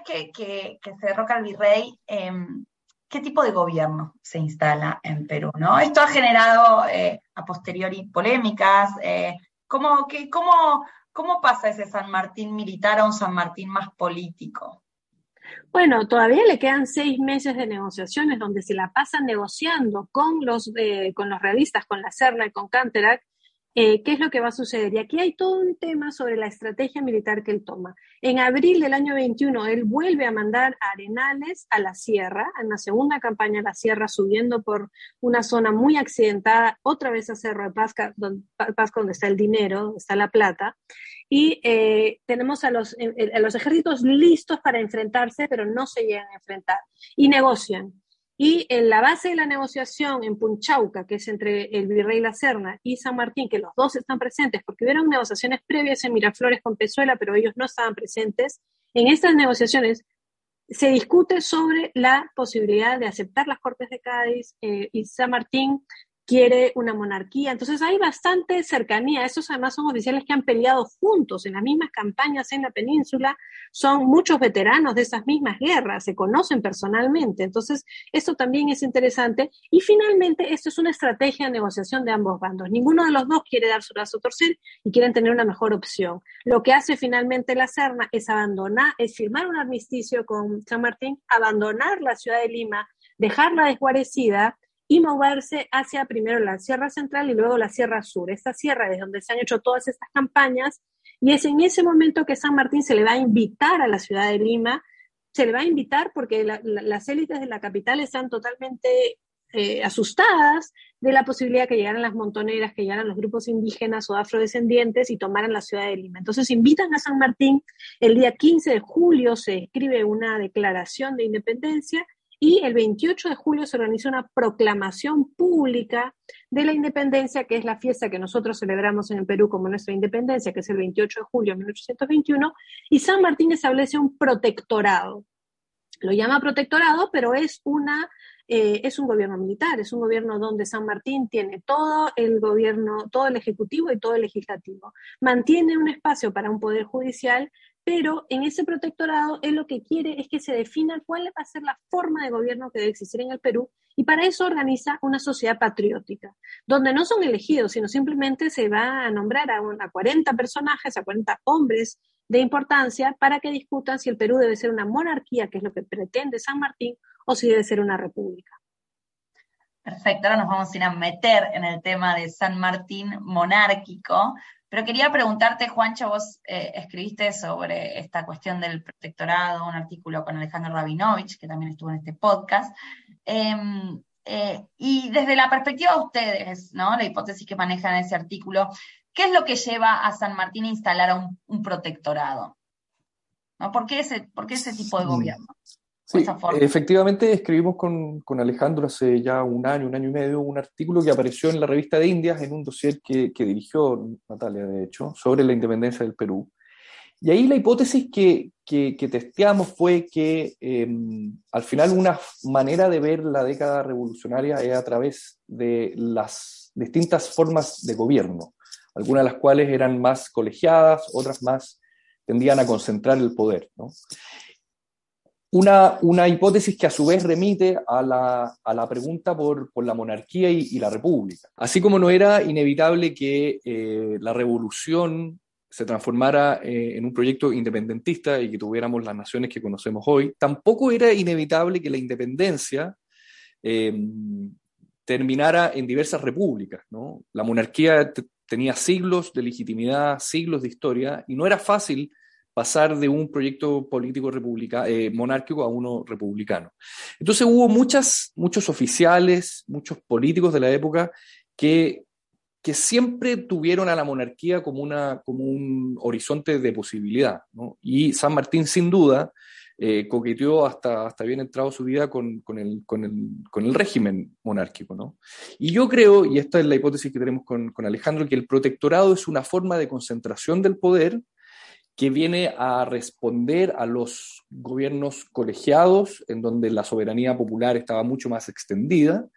Que, se derroca el virrey, em, ¿qué tipo de gobierno se instala en Perú? ¿no? Esto ha generado eh, a posteriori polémicas. Eh, ¿cómo, cómo, pasa ese San Martín militar a un San Martín más político? Bueno, todavía le quedan seis meses de negociaciones donde se la pasan negociando con los, eh, con los realistas, con la Serna y con Canterac, eh, qué es lo que va a suceder. Y aquí hay todo un tema sobre la estrategia militar que él toma. En abril del año 21, él vuelve a mandar a Arenales a la sierra, en la segunda campaña a la sierra, subiendo por una zona muy accidentada, otra vez a Cerro de Pasca, donde, donde está el dinero, donde está la plata. Y eh, tenemos a los, a los ejércitos listos para enfrentarse, pero no se llegan a enfrentar. Y negocian. Y en la base de la negociación en Punchauca, que es entre el virrey La Serna y San Martín, que los dos están presentes, porque hubieron negociaciones previas en Miraflores con Pezuela, pero ellos no estaban presentes, en estas negociaciones se discute sobre la posibilidad de aceptar las Cortes de Cádiz eh, y San Martín quiere una monarquía. Entonces hay bastante cercanía. Estos además son oficiales que han peleado juntos en las mismas campañas en la península. Son muchos veteranos de esas mismas guerras, se conocen personalmente. Entonces, esto también es interesante. Y finalmente, esto es una estrategia de negociación de ambos bandos. Ninguno de los dos quiere dar su brazo a torcer y quieren tener una mejor opción. Lo que hace finalmente la Serna es abandonar, es firmar un armisticio con San Martín, abandonar la ciudad de Lima, dejarla desguarecida y moverse hacia primero la Sierra Central y luego la Sierra Sur. Esta sierra es donde se han hecho todas estas campañas y es en ese momento que San Martín se le va a invitar a la ciudad de Lima, se le va a invitar porque las élites de la capital están totalmente eh, asustadas de la posibilidad que llegaran las montoneras, que llegaran los grupos indígenas o afrodescendientes y tomaran la ciudad de Lima. Entonces invitan a San Martín, el día 15 de julio se escribe una declaración de independencia y el 28 de julio se organizó una proclamación pública de la independencia, que es la fiesta que nosotros celebramos en el Perú como nuestra independencia, que es el 28 de julio de 1821, y San Martín establece un protectorado. Lo llama protectorado, pero es una eh, es un gobierno militar, es un gobierno donde San Martín tiene todo el gobierno, todo el ejecutivo y todo el legislativo. Mantiene un espacio para un poder judicial, pero en ese protectorado él lo que quiere es que se defina cuál va a ser la forma de gobierno que debe existir en el Perú y para eso organiza una sociedad patriótica, donde no son elegidos, sino simplemente se va a nombrar a, a 40 personajes, a 40 hombres de importancia para que discutan si el Perú debe ser una monarquía, que es lo que pretende San Martín, o si debe ser una república. Perfecto, ahora nos vamos a ir a meter en el tema de San Martín monárquico, pero quería preguntarte, Juancho, vos eh, escribiste sobre esta cuestión del protectorado, un artículo con Alejandro Rabinovich, que también estuvo en este podcast. Em, eh, y desde la perspectiva de ustedes, ¿no? La hipótesis que manejan en ese artículo, ¿qué es lo que lleva a San Martín a instalar un, protectorado? ¿No? ¿Por, qué ese, ¿Por qué ese tipo de gobierno? Sí, efectivamente escribimos con, con, Alejandro hace ya un año, un año y medio, un artículo que apareció en la revista de Indias en un dossier que, que dirigió Natalia, de hecho, sobre la independencia del Perú. Y ahí la hipótesis que, que, que testeamos fue que em, al final una manera de ver la década revolucionaria es a través de las distintas formas de gobierno, algunas de las cuales eran más colegiadas, otras más tendían a concentrar el poder. ¿no? Una, una, hipótesis que a su vez remite a la, a la pregunta por, por, la monarquía y, la república. Así como no era inevitable que eh, la revolución se transformara eh, en un proyecto independentista y que tuviéramos las naciones que conocemos hoy, tampoco era inevitable que la independencia eh, terminara en diversas repúblicas. ¿no? La monarquía tenía siglos de legitimidad, siglos de historia, y no era fácil pasar de un proyecto político eh, monárquico a uno republicano. Entonces hubo muchas, muchos oficiales, muchos políticos de la época que, que siempre tuvieron a la monarquía como, una, como un horizonte de posibilidad. Y San Martín, sin duda, eh, coqueteó hasta, hasta bien entrado su vida con, con, el, con, el, con, el, régimen monárquico. ¿no? Y yo creo, y esta es la hipótesis que tenemos con Alejandro, que el protectorado es una forma de concentración del poder que viene a responder a los gobiernos colegiados, en donde la soberanía popular estaba mucho más extendida,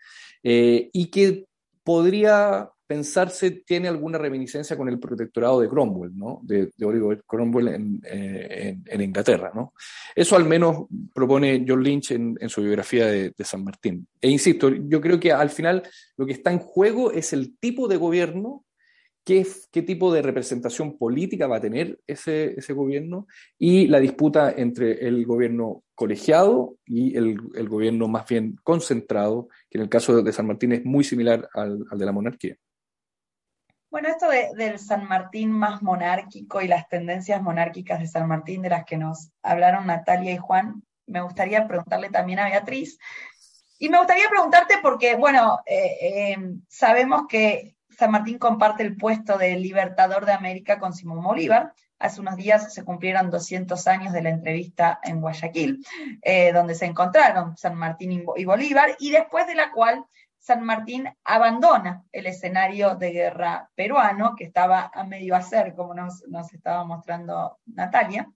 eh, y que podría pensarse tiene alguna reminiscencia con el protectorado de Cromwell, ¿no? de, Oliver Cromwell en, eh, en, Inglaterra. ¿no? Eso al menos propone John Lynch en, su biografía de, San Martín. E insisto, yo creo que al final lo que está en juego es el tipo de gobierno qué, tipo de representación política va a tener ese, ese gobierno y la disputa entre el gobierno colegiado y el, gobierno más bien concentrado, que en el caso de San Martín es muy similar al, al de la monarquía. Bueno, esto del San Martín más monárquico y las tendencias monárquicas de San Martín de las que nos hablaron Natalia y Juan, me gustaría preguntarle también a Beatriz. Y me gustaría preguntarte porque, bueno, eh, eh, sabemos que San Martín comparte el puesto de libertador de América con Simón Bolívar. Hace unos días se cumplieron 200 años de la entrevista en Guayaquil, eh, donde se encontraron San Martín y Bolívar, y después de la cual San Martín abandona el escenario de guerra peruano, que estaba a medio hacer, como nos, estaba mostrando Natalia.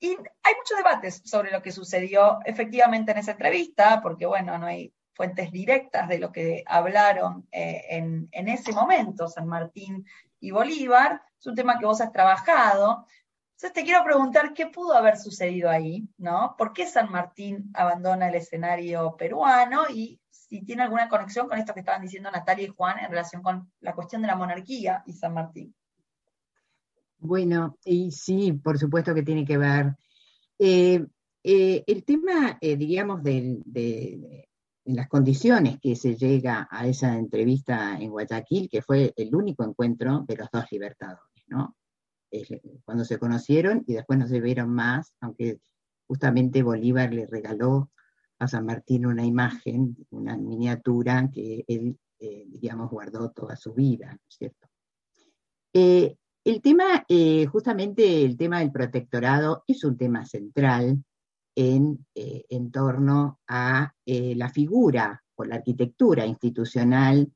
Y hay muchos debates sobre lo que sucedió efectivamente en esa entrevista, porque bueno, no hay fuentes directas de lo que hablaron eh, en, ese momento San Martín y Bolívar. Es un tema que vos has trabajado. Entonces te quiero preguntar qué pudo haber sucedido ahí, ¿no? ¿Por qué San Martín abandona el escenario peruano y si tiene alguna conexión con esto que estaban diciendo Natalia y Juan en relación con la cuestión de la monarquía y San Martín. Bueno, y sí, por supuesto que tiene que ver. Eh, eh, el tema, eh, diríamos, de, las condiciones que se llega a esa entrevista en Guayaquil, que fue el único encuentro de los dos libertadores, ¿no? cuando se conocieron y después no se vieron más, aunque justamente Bolívar le regaló a San Martín una imagen, una miniatura que él, eh, digamos, guardó toda su vida, ¿no es cierto? Eh, el tema, eh, justamente el tema del protectorado es un tema central en, en torno a la figura o la arquitectura institucional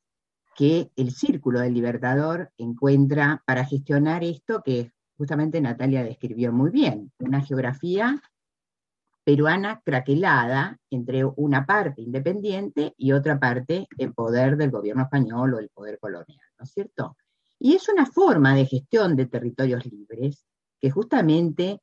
que el Círculo del Libertador encuentra para gestionar esto que justamente Natalia describió muy bien, una geografía peruana craquelada entre una parte independiente y otra parte en poder del gobierno español o el poder colonial, ¿no es cierto? Y es una forma de gestión de territorios libres que justamente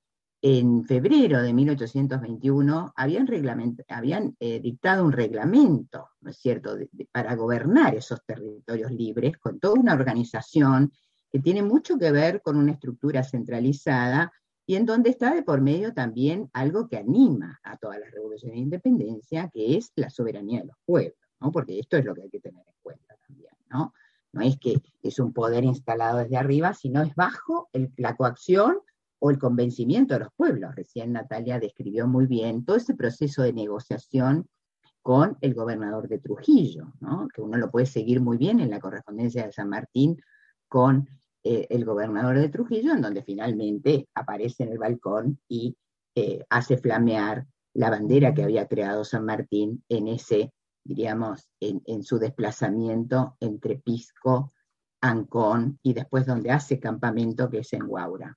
en febrero de 1821 habían, eh, dictado un reglamento, ¿no es cierto?, para gobernar esos territorios libres con toda una organización que tiene mucho que ver con una estructura centralizada y en donde está de por medio también algo que anima a todas las revoluciones de independencia, que es la soberanía de los pueblos, ¿no? porque esto es lo que hay que tener en cuenta también, ¿no? No es que es un poder instalado desde arriba, sino es bajo la coacción o el convencimiento de los pueblos. Recién Natalia describió muy bien todo ese proceso de negociación con el gobernador de Trujillo, ¿no? que uno lo puede seguir muy bien en la correspondencia de San Martín con eh, el gobernador de Trujillo, en donde finalmente aparece en el balcón y eh, hace flamear la bandera que había creado San Martín en ese, diríamos, en, su desplazamiento entre Pisco, Ancón y después donde hace campamento, que es en Guaura.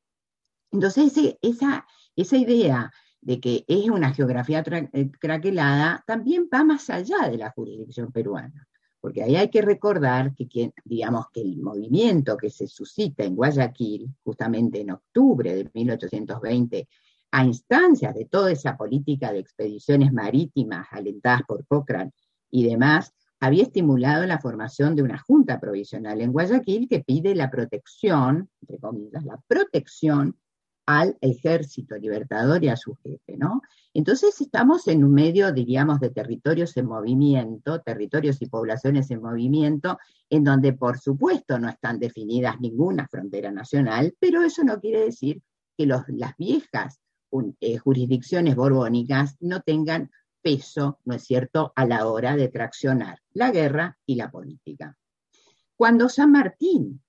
Entonces, esa, esa idea de que es una geografía eh, craquelada también va más allá de la jurisdicción peruana porque ahí hay que recordar que, digamos, que el movimiento que se suscita en Guayaquil, justamente en octubre de 1820, a instancias de toda esa política de expediciones marítimas alentadas por Cochrane y demás, había estimulado la formación de una junta provisional en Guayaquil que pide la protección, entre comillas, la protección al ejército libertador y a su jefe, ¿no? Entonces estamos en un medio, diríamos, de territorios en movimiento, territorios y poblaciones en movimiento, en donde por supuesto no están definidas ninguna frontera nacional, pero eso no quiere decir que las viejas eh, jurisdicciones borbónicas no tengan peso, ¿no es cierto?, a la hora de traccionar la guerra y la política. Cuando San Martín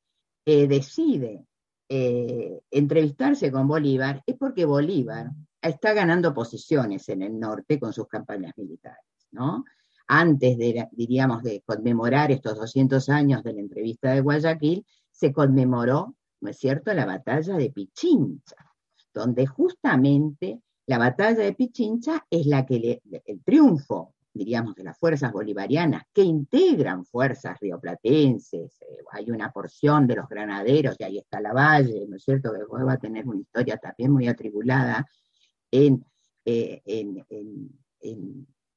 eh, decide eh, entrevistarse con Bolívar es porque Bolívar está ganando posiciones en el norte con sus campañas militares, ¿no? Antes de, diríamos, de conmemorar estos 200 años de la entrevista de Guayaquil, se conmemoró, ¿no es cierto?, la batalla de Pichincha, donde justamente la batalla de Pichincha es la que el triunfo diríamos, de las fuerzas bolivarianas que integran fuerzas rioplatenses, eh, hay una porción de los granaderos, y ahí está la Valle, ¿no es cierto?, que va a tener una historia también muy atribulada en, eh, en,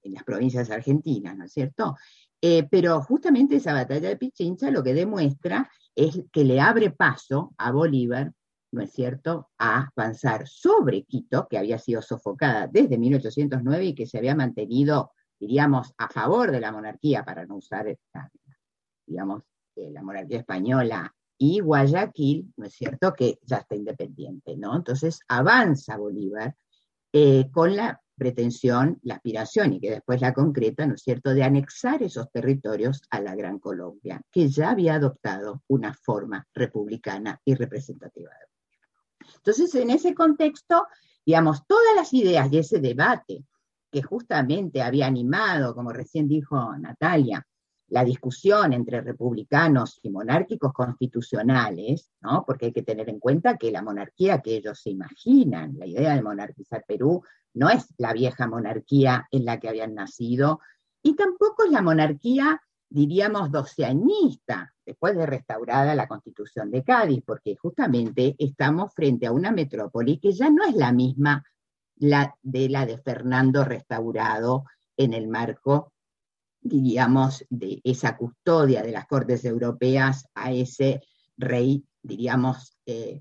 las provincias argentinas, ¿no es cierto? Eh, pero justamente esa batalla de Pichincha lo que demuestra es que le abre paso a Bolívar ¿no es cierto?, a avanzar sobre Quito, que había sido sofocada desde 1809 y que se había mantenido diríamos, a favor de la monarquía, para no usar digamos, eh, la monarquía española y Guayaquil, ¿no es cierto?, que ya está independiente, ¿no? Entonces avanza Bolívar eh, con la pretensión, la aspiración, y que después la concreta, ¿no es cierto?, de anexar esos territorios a la Gran Colombia, que ya había adoptado una forma republicana y representativa Entonces, en ese contexto, digamos, todas las ideas de ese debate que justamente había animado, como recién dijo Natalia, la discusión entre republicanos y monárquicos constitucionales, ¿no? porque hay que tener en cuenta que la monarquía que ellos se imaginan, la idea de monarquizar Perú, no es la vieja monarquía en la que habían nacido, y tampoco es la monarquía, diríamos, doceanista, después de restaurada la constitución de Cádiz, porque justamente estamos frente a una metrópoli que ya no es la misma de la de Fernando restaurado en el marco, diríamos, de esa custodia de las Cortes Europeas a ese rey, diríamos, eh,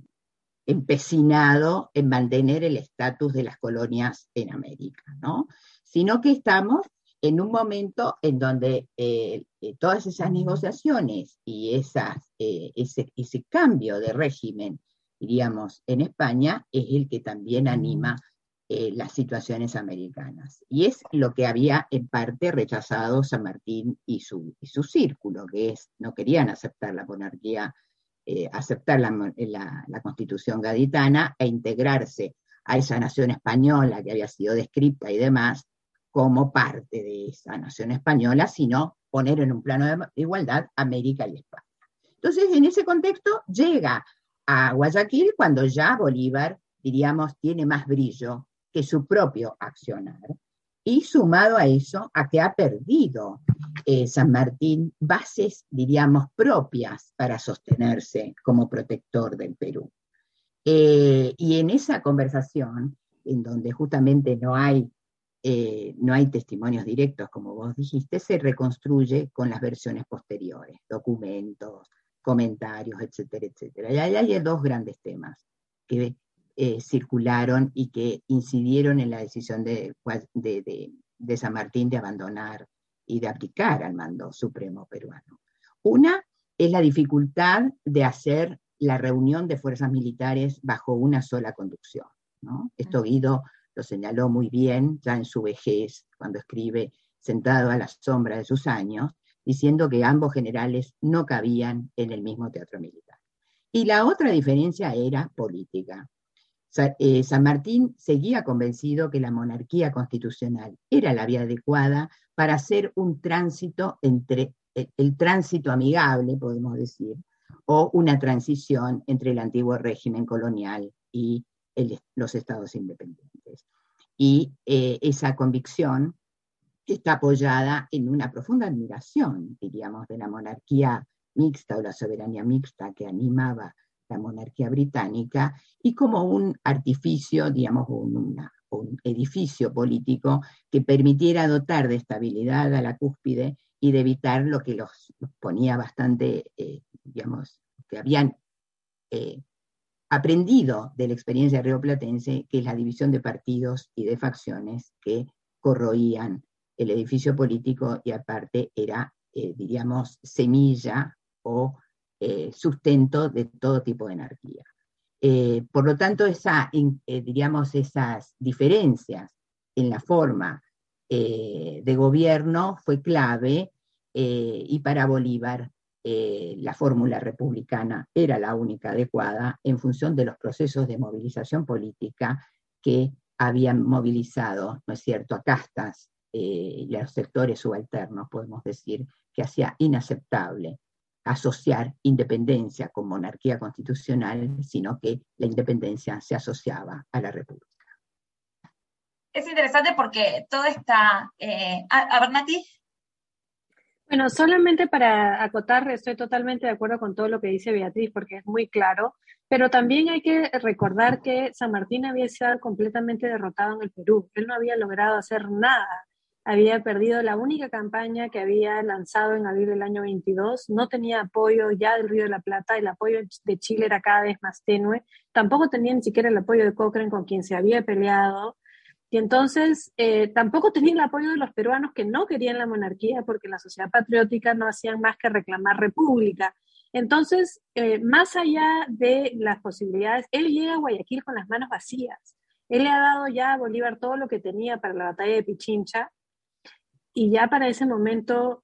empecinado en mantener el estatus de las colonias en América, ¿no? Sino que estamos en un momento en donde eh, eh, todas esas negociaciones y ese, ese, cambio de régimen, diríamos, en España es el que también anima eh, las situaciones americanas. Y es lo que había en parte rechazado San Martín y su, su círculo, que es, no querían aceptar la monarquía, eh, aceptar la, la, constitución gaditana e integrarse a esa nación española que había sido descrita y demás como parte de esa nación española, sino poner en un plano de igualdad América y España. Entonces, en ese contexto llega a Guayaquil cuando ya Bolívar, diríamos, tiene más brillo que su propio accionar. Y sumado a eso, a que ha perdido eh, San Martín bases, diríamos, propias para sostenerse como protector del Perú. Eh, y en esa conversación, en donde justamente no hay, eh, no hay testimonios directos, como vos dijiste, se reconstruye con las versiones posteriores, documentos, comentarios, etcétera, etcétera. Y ahí hay dos grandes temas que eh, circularon y que incidieron en la decisión de, de, San Martín de abandonar y de abdicar al mando supremo peruano. Una es la dificultad de hacer la reunión de fuerzas militares bajo una sola conducción. Esto Guido lo señaló muy bien ya en su vejez, cuando escribe sentado a la sombra de sus años, diciendo que ambos generales no cabían en el mismo teatro militar. Y la otra diferencia era política. Eh, San Martín seguía convencido que la monarquía constitucional era la vía adecuada para hacer un tránsito entre eh, el, tránsito amigable, podemos decir, o una transición entre el antiguo régimen colonial y los estados independientes. Y eh, esa convicción está apoyada en una profunda admiración, diríamos, de la monarquía mixta o la soberanía mixta que animaba la monarquía británica y como un artificio, digamos, un, edificio político que permitiera dotar de estabilidad a la cúspide y de evitar lo que los, ponía bastante, eh, digamos, que habían eh, aprendido de la experiencia rioplatense, que es la división de partidos y de facciones que corroían el edificio político y aparte era, eh, diríamos, semilla o eh, sustento de todo tipo de anarquía. Eh, por lo tanto, esa, eh, diríamos, esas diferencias en la forma de gobierno fue clave y para Bolívar la fórmula republicana era la única adecuada en función de los procesos de movilización política que habían movilizado, ¿no es cierto?, a castas y a los sectores subalternos, podemos decir, que hacía inaceptable asociar independencia con monarquía constitucional, sino que la independencia se asociaba a la república. Es interesante porque todo está... Eh, a, ver, Nati. Bueno, solamente para acotar, estoy totalmente de acuerdo con todo lo que dice Beatriz, porque es muy claro, pero también hay que recordar que San Martín había sido completamente derrotado en el Perú. Él no había logrado hacer nada había perdido la única campaña que había lanzado en abril del año 22, no tenía apoyo ya del Río de la Plata, el apoyo de Chile era cada vez más tenue, tampoco tenía ni siquiera el apoyo de Cochrane con quien se había peleado, Y entonces eh, tampoco tenía el apoyo de los peruanos que no querían la monarquía porque la sociedad patriótica no hacían más que reclamar república. Entonces, eh, más allá de las posibilidades, él llega a Guayaquil con las manos vacías. Él le ha dado ya a Bolívar todo lo que tenía para la batalla de Pichincha y ya para ese momento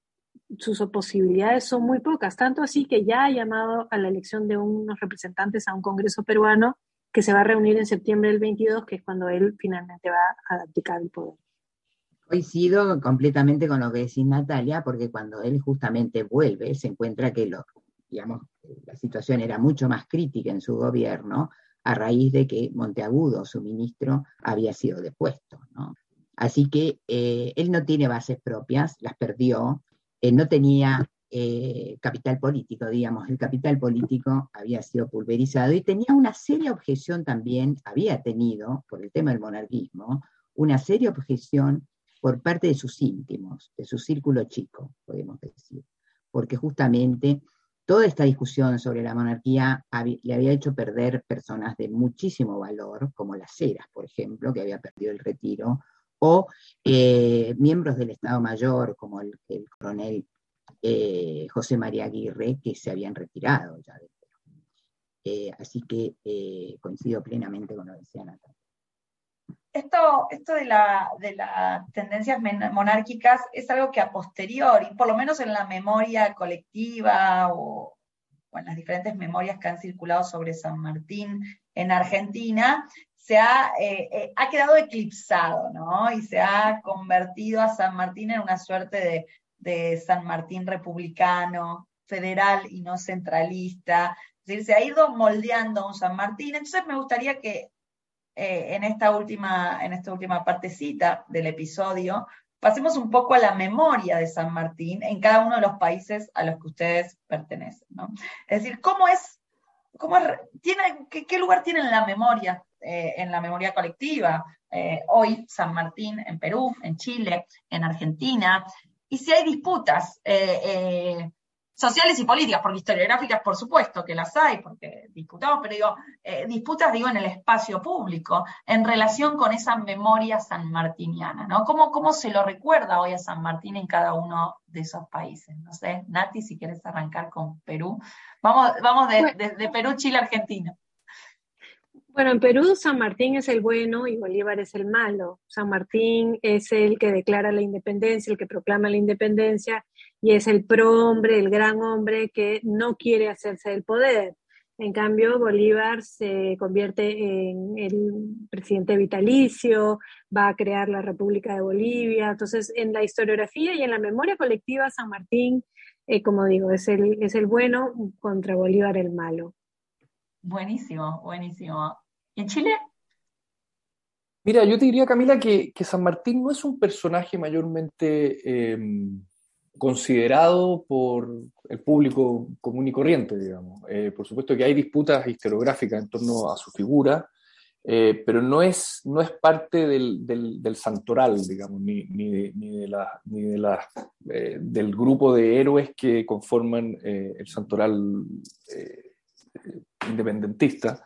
sus posibilidades son muy pocas, tanto así que ya ha llamado a la elección de unos representantes a un Congreso peruano que se va a reunir en septiembre del 22, que es cuando él finalmente va a abdicar el poder. Coincido completamente con lo que decís Natalia, porque cuando él justamente vuelve, se encuentra que lo, digamos, la situación era mucho más crítica en su gobierno a raíz de que Monteagudo, su ministro, había sido depuesto. Así que eh, él no tiene bases propias, las perdió, eh, no tenía eh, capital político, digamos, el capital político había sido pulverizado y tenía una seria objeción también, había tenido, por el tema del monarquismo, una seria objeción por parte de sus íntimos, de su círculo chico, podemos decir, porque justamente toda esta discusión sobre la monarquía le había hecho perder personas de muchísimo valor, como las Heras, por ejemplo, que había perdido el retiro, o eh, miembros del Estado Mayor, como el, el coronel eh, José María Aguirre, que se habían retirado ya de eh, así que eh, coincido plenamente con lo que decía Natalia. Esto, esto de, la, de las tendencias monárquicas es algo que a posteriori, por lo menos en la memoria colectiva o, en las diferentes memorias que han circulado sobre San Martín en Argentina, se ha, ha quedado eclipsado, ¿no? Y se ha convertido a San Martín en una suerte de San Martín republicano, federal y no centralista. Es decir, se ha ido moldeando un San Martín. Entonces me gustaría que eh, en, esta última, en esta última partecita del episodio pasemos un poco a la memoria de San Martín en cada uno de los países a los que ustedes pertenecen. Es decir, ¿cómo es, cómo tiene, qué, lugar tiene en la memoria, eh, en la memoria colectiva? Eh, hoy San Martín en Perú, en Chile, en Argentina, y si hay disputas eh, sociales y políticas, porque historiográficas por supuesto que las hay, porque disputamos, pero digo, disputas digo en el espacio público, en relación con esa memoria sanmartiniana, ¿no? ¿Cómo, ¿Cómo se lo recuerda hoy a San Martín en cada uno de esos países? No sé, Nati, si quieres arrancar con Perú. Vamos, vamos de, de Perú, Chile, Argentina. Bueno, en Perú San Martín es el bueno y Bolívar es el malo. San Martín es el que declara la independencia, el que proclama la independencia y es el pro-hombre, el gran hombre que no quiere hacerse del poder. En cambio, Bolívar se convierte en el presidente vitalicio, va a crear la República de Bolivia. Entonces, en la historiografía y en la memoria colectiva, San Martín, eh, como digo, es el, es el bueno contra Bolívar el malo. Buenísimo, buenísimo. ¿En Chile? Mira, yo te diría, Camila, que, San Martín no es un personaje mayormente em, considerado por el público común y corriente, digamos. Eh, por supuesto que hay disputas historiográficas en torno a su figura, eh, pero no es, no es parte del, santoral, digamos, ni, de, la, eh, del grupo de héroes que conforman el santoral independentista.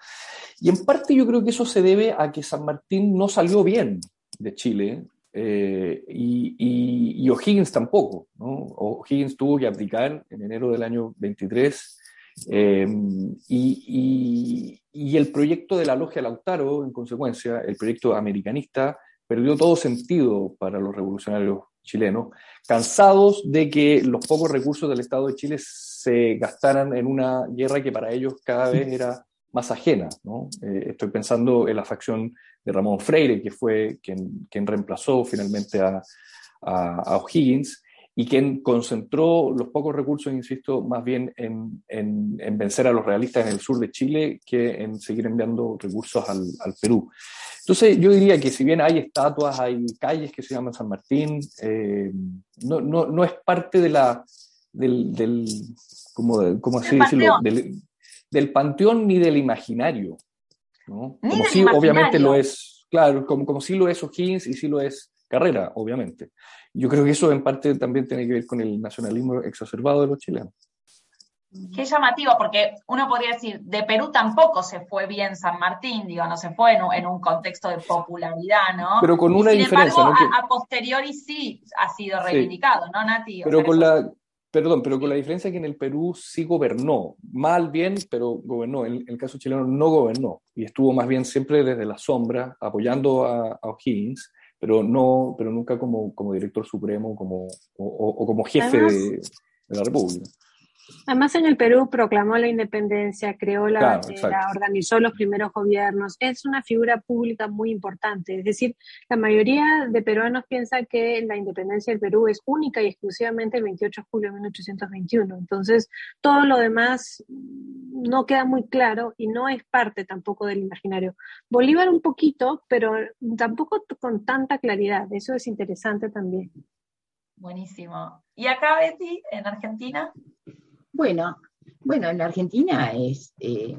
Y en parte yo creo que eso se debe a que San Martín no salió bien de Chile eh, y, O'Higgins tampoco. O'Higgins tuvo que abdicar en enero del año 23 eh, y, el proyecto de la logia Lautaro, en consecuencia, el proyecto americanista, perdió todo sentido para los revolucionarios chilenos, cansados de que los pocos recursos del Estado de Chile se gastaran en una guerra que para ellos cada vez era más ajena. Eh, estoy pensando en la facción de Ramón Freire, que fue quien, quien reemplazó finalmente a, a, O'Higgins y quien concentró los pocos recursos, insisto, más bien en, en, vencer a los realistas en el sur de Chile que en seguir enviando recursos al, al, Perú. Entonces, yo diría que si bien hay estatuas, hay calles que se llaman San Martín, eh, no, no, no, es parte de la, del, del ¿cómo, cómo así decirlo? Del, del panteón ni del imaginario. ¿no? Como si obviamente lo es, claro, como, como si lo es O'Higgins y si lo es Carrera, obviamente. Yo creo que eso en parte también tiene que ver con el nacionalismo exacerbado de los chilenos. Qué llamativo, porque uno podría decir, de Perú tampoco se fue bien San Martín, digo, no se fue en un, contexto de popularidad, ¿no? Pero con una diferencia. ¿no? a, posteriori sí ha sido reivindicado, ¿no, Nati? pero con la, perdón, pero con la diferencia que en el Perú sí gobernó, mal, bien, pero gobernó. En, el caso chileno no gobernó y estuvo más bien siempre desde la sombra apoyando a, O'Higgins, pero no, pero nunca como, como director supremo, como o, como jefe de la República. Además, en el Perú proclamó la independencia, creó la bandera, organizó los primeros gobiernos. Es una figura pública muy importante. Es decir, la mayoría de peruanos piensa que la independencia del Perú es única y exclusivamente el 28 de julio de 1821. Entonces, todo lo demás no queda muy claro y no es parte tampoco del imaginario. Bolívar un poquito, pero tampoco con tanta claridad. Eso es interesante también. Buenísimo. ¿Y acá, Betty, en Argentina? Bueno, bueno, en la Argentina eh,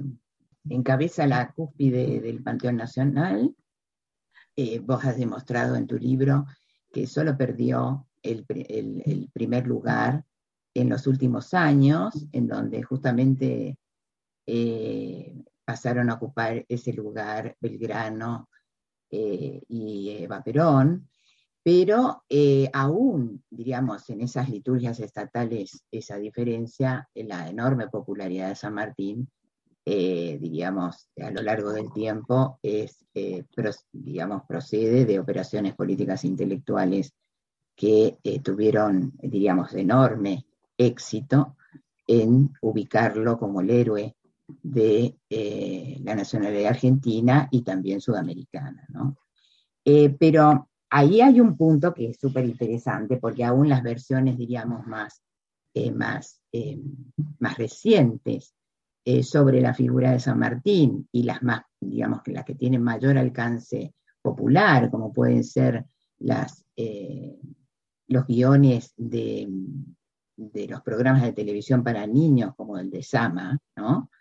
encabeza la cúspide del Panteón Nacional. Eh, vos has demostrado en tu libro que solo perdió el, primer lugar en los últimos años, en donde justamente eh, pasaron a ocupar ese lugar Belgrano y Eva Perón, pero eh, aún, diríamos, en esas liturgias estatales, esa diferencia, la enorme popularidad de San Martín, eh, diríamos, a lo largo del tiempo, es, eh, digamos, procede de operaciones políticas intelectuales que tuvieron, diríamos, enorme éxito en ubicarlo como el héroe de la nacionalidad argentina y también sudamericana. ¿no? pero ahí hay un punto que es súper interesante, porque aún las versiones, diríamos, más, eh, más, eh, más recientes eh, sobre la figura de San Martín y las más, digamos, que las que tienen mayor alcance popular, como pueden ser los guiones de, de, los programas de televisión para niños, como el de Sama, ¿no?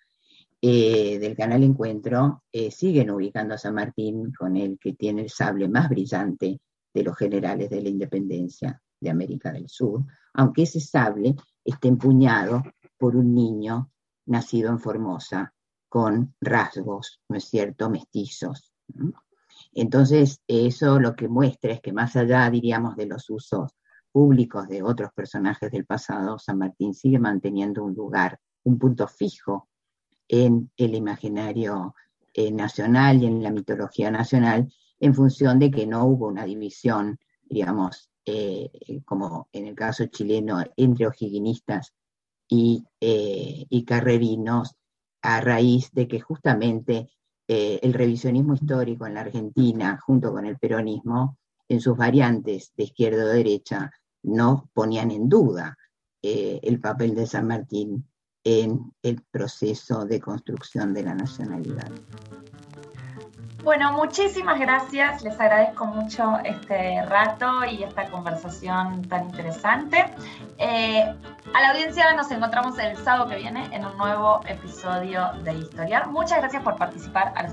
Del canal Encuentro eh, siguen ubicando a San Martín con el que tiene el sable más brillante de los generales de la independencia de América del Sur, aunque ese sable esté empuñado por un niño nacido en Formosa con rasgos, ¿no es cierto?, mestizos. Entonces, eso lo que muestra es que más allá, diríamos, de los usos públicos de otros personajes del pasado, San Martín sigue manteniendo un lugar, un punto fijo en el imaginario eh, nacional y en la mitología nacional, en función de que no hubo una división, digamos, eh, como en el caso chileno, entre ojiguinistas y, eh, y, carrerinos, a raíz de que justamente el revisionismo histórico en la Argentina, junto con el peronismo, en sus variantes de izquierda o derecha, no ponían en duda el papel de San Martín en el proceso de construcción de la nacionalidad. Bueno, muchísimas gracias. Les agradezco mucho este rato y esta conversación tan interesante. Eh, a la audiencia nos encontramos el sábado que viene en un nuevo episodio de Historiar. Muchas gracias por participar a los.